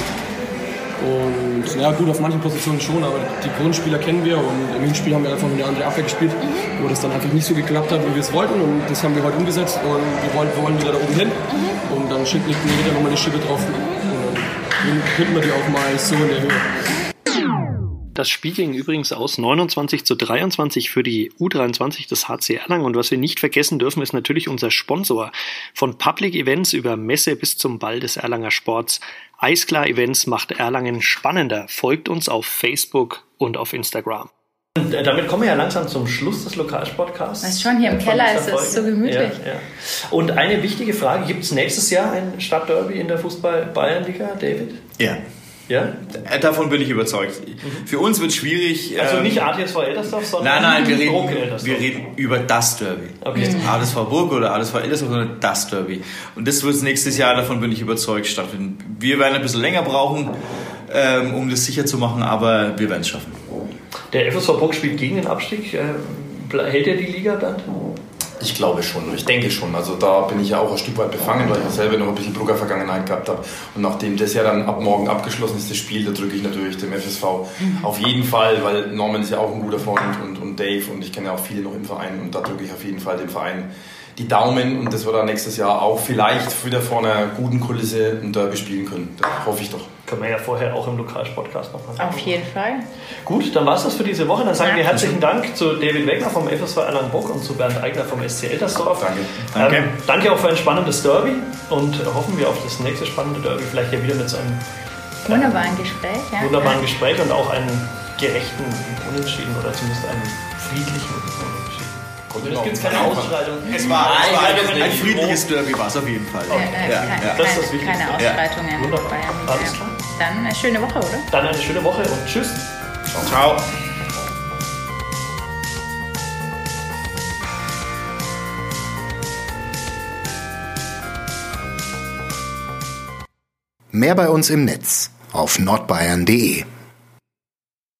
und ja gut, auf manchen Positionen schon, aber die Grundspieler kennen wir und im Hinspiel haben wir einfach eine andere Abwehr gespielt, wo das dann einfach nicht so geklappt hat, wie wir es wollten und das haben wir heute umgesetzt und wir wollen, wir wollen wieder da oben hin und dann schickt legt jeder nochmal eine Schippe drauf und dann finden wir die auch mal so in der Höhe. Das Spiel ging übrigens aus 29 zu 23 für die U23 des HC Erlangen. Und was wir nicht vergessen dürfen, ist natürlich unser Sponsor. Von Public Events über Messe bis zum Ball des Erlanger Sports. Eisklar Events macht Erlangen spannender. Folgt uns auf Facebook und auf Instagram. Und äh, damit kommen wir ja langsam zum Schluss des Lokalsportcasts. Das ist schon hier im Keller ist es so gemütlich. Ja, ja. Und eine wichtige Frage: Gibt es nächstes Jahr ein Stadtderby in der Fußball-Bayernliga, David? Ja. Ja? Äh, davon bin ich überzeugt. Mhm. Für uns wird es schwierig. Also ähm, nicht ATSV Eldersdorf, sondern Nein, nein, wir reden, wir reden über das Derby. Okay. Nicht ASV Burg oder ASV Eldersdorf, sondern das Derby. Und das wird nächstes Jahr, davon bin ich überzeugt, stattfinden. Wir werden ein bisschen länger brauchen, ähm, um das sicher zu machen, aber wir werden es schaffen. Der FSV Burg spielt gegen den Abstieg. Äh, hält er die Liga dann? Ich glaube schon, ich denke schon. Also da bin ich ja auch ein Stück weit befangen, weil ich selber noch ein bisschen Brugger-Vergangenheit gehabt habe. Und nachdem das ja dann ab morgen abgeschlossen ist, das Spiel, da drücke ich natürlich dem FSV mhm. auf jeden Fall, weil Norman ist ja auch ein guter Freund und, und Dave und ich kenne ja auch viele noch im Verein und da drücke ich auf jeden Fall dem Verein die Daumen und dass wir dann nächstes Jahr auch vielleicht wieder vor einer guten Kulisse ein Derby spielen können. Das hoffe ich doch. Können wir ja vorher auch im Lokalsportcast nochmal sagen. Auf jeden Fall. Gut, dann war es das für diese Woche. Dann sagen ja. wir herzlichen Dank zu David Wegner vom FSV Erlangenburg und zu Bernd Eigner vom SC Eltersdorf. Danke. Danke. Ähm, danke auch für ein spannendes Derby und hoffen wir auf das nächste spannende Derby. Vielleicht ja wieder mit so einem wunderbaren Gespräch. Ja. Wunderbaren Gespräch und auch einen gerechten Unentschieden oder zumindest einen friedlichen. Es gibt keine Ausschreitung. Es war, es war ein, ein friedliches Derby, war es auf jeden Fall. Okay. Ja, ja, ja. Das ist das Wichtigste. Keine Ausschreitung ja. Wunderbar. Alles klar. Dann eine schöne Woche, oder? Dann eine schöne Woche und tschüss. Ciao. Ciao. Mehr bei uns im Netz auf nordbayern.de